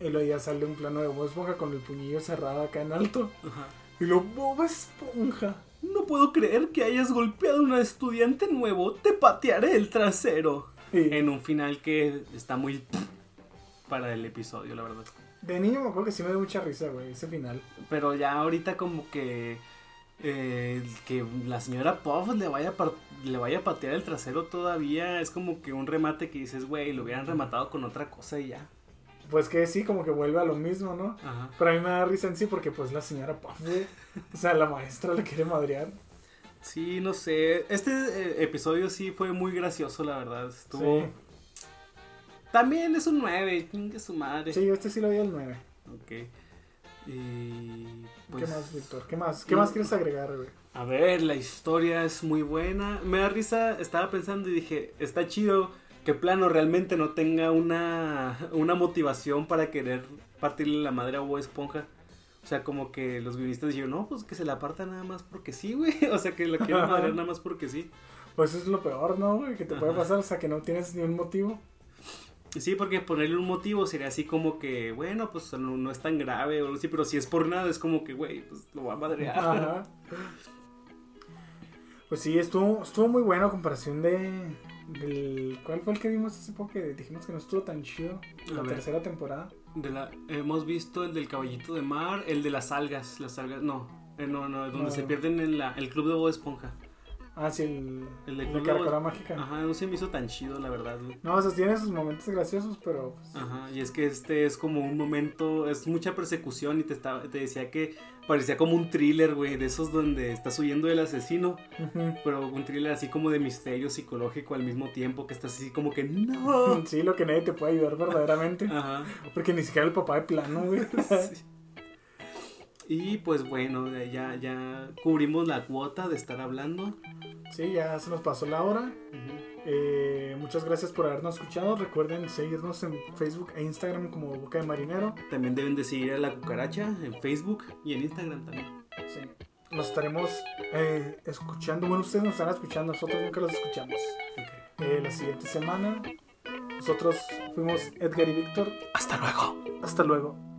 Y luego ya sale un plano de Bob Esponja con el puñillo cerrado acá en alto. Ajá. Y lo Bob Esponja. No puedo creer que hayas golpeado a un estudiante nuevo. Te patearé el trasero. En un final que está muy para el episodio, la verdad. de niño me acuerdo que sí me dio mucha risa, güey, ese final. Pero ya ahorita como que eh, que la señora Puff le vaya, a le vaya a patear el trasero todavía. Es como que un remate que dices, güey, lo hubieran rematado con otra cosa y ya. Pues que sí, como que vuelve a lo mismo, ¿no? Ajá. Pero a mí me da risa en sí porque pues la señora Puff, güey. O sea, la maestra le quiere madrear. Sí, no sé. Este eh, episodio sí fue muy gracioso, la verdad. Estuvo. Sí. También es un 9, chingue su madre. Sí, este sí lo vi el 9. Ok. Y. Pues, ¿Qué más, Víctor? ¿Qué más? ¿Qué más quieres agregar, güey? A ver, la historia es muy buena. Me da risa, estaba pensando y dije, está chido que Plano realmente no tenga una, una motivación para querer partirle la madre a Bob Esponja. O sea, como que los guionistas dijeron, no, pues que se la parta nada más porque sí, güey. <laughs> O sea, que la quieren madrear <laughs> nada más porque sí. Pues eso es lo peor, ¿no, güey? Que te puede pasar, o sea, que no tienes ni un motivo. Sí, porque ponerle un motivo sería así como que, bueno, pues no, no es tan grave o algo así, pero si es por nada es como que, güey, pues lo va a madrear. Ajá. Pues sí, estuvo, estuvo muy bueno a comparación de. Del, ¿Cuál fue el que vimos hace poco que dijimos que no estuvo tan chido? A La ver. tercera temporada. De la, hemos visto el del caballito de mar, el de las algas, las algas, no, eh, no, no, donde No. se pierden en la, el club de Bob Esponja. Ah, sí, el, El de el Mágica. Ajá, no se me hizo tan chido, la verdad, güey. No, o sea, tiene sus momentos graciosos, pero. pues, Ajá, y es que este es como un momento, es mucha persecución y te, estaba, te decía que parecía como un thriller, güey, de esos donde estás huyendo del asesino, ujú. pero un thriller así como de misterio psicológico al mismo tiempo, que estás así como que no. Sí, lo que nadie te puede ayudar verdaderamente. Ajá. Porque ni siquiera el papá de plano, güey. <laughs> Sí. Y pues bueno, ya, ya cubrimos la cuota de estar hablando. Sí, ya se nos pasó la hora. Eh, muchas gracias por habernos escuchado. Recuerden seguirnos en Facebook e Instagram como Boca de Marinero. También deben de seguir a la cucaracha en Facebook y en Instagram también. Sí. Nos estaremos eh, escuchando. Bueno, ustedes nos están escuchando, nosotros nunca los escuchamos. Eh, la siguiente semana. Nosotros fuimos Edgar y Víctor. Hasta luego. Hasta luego.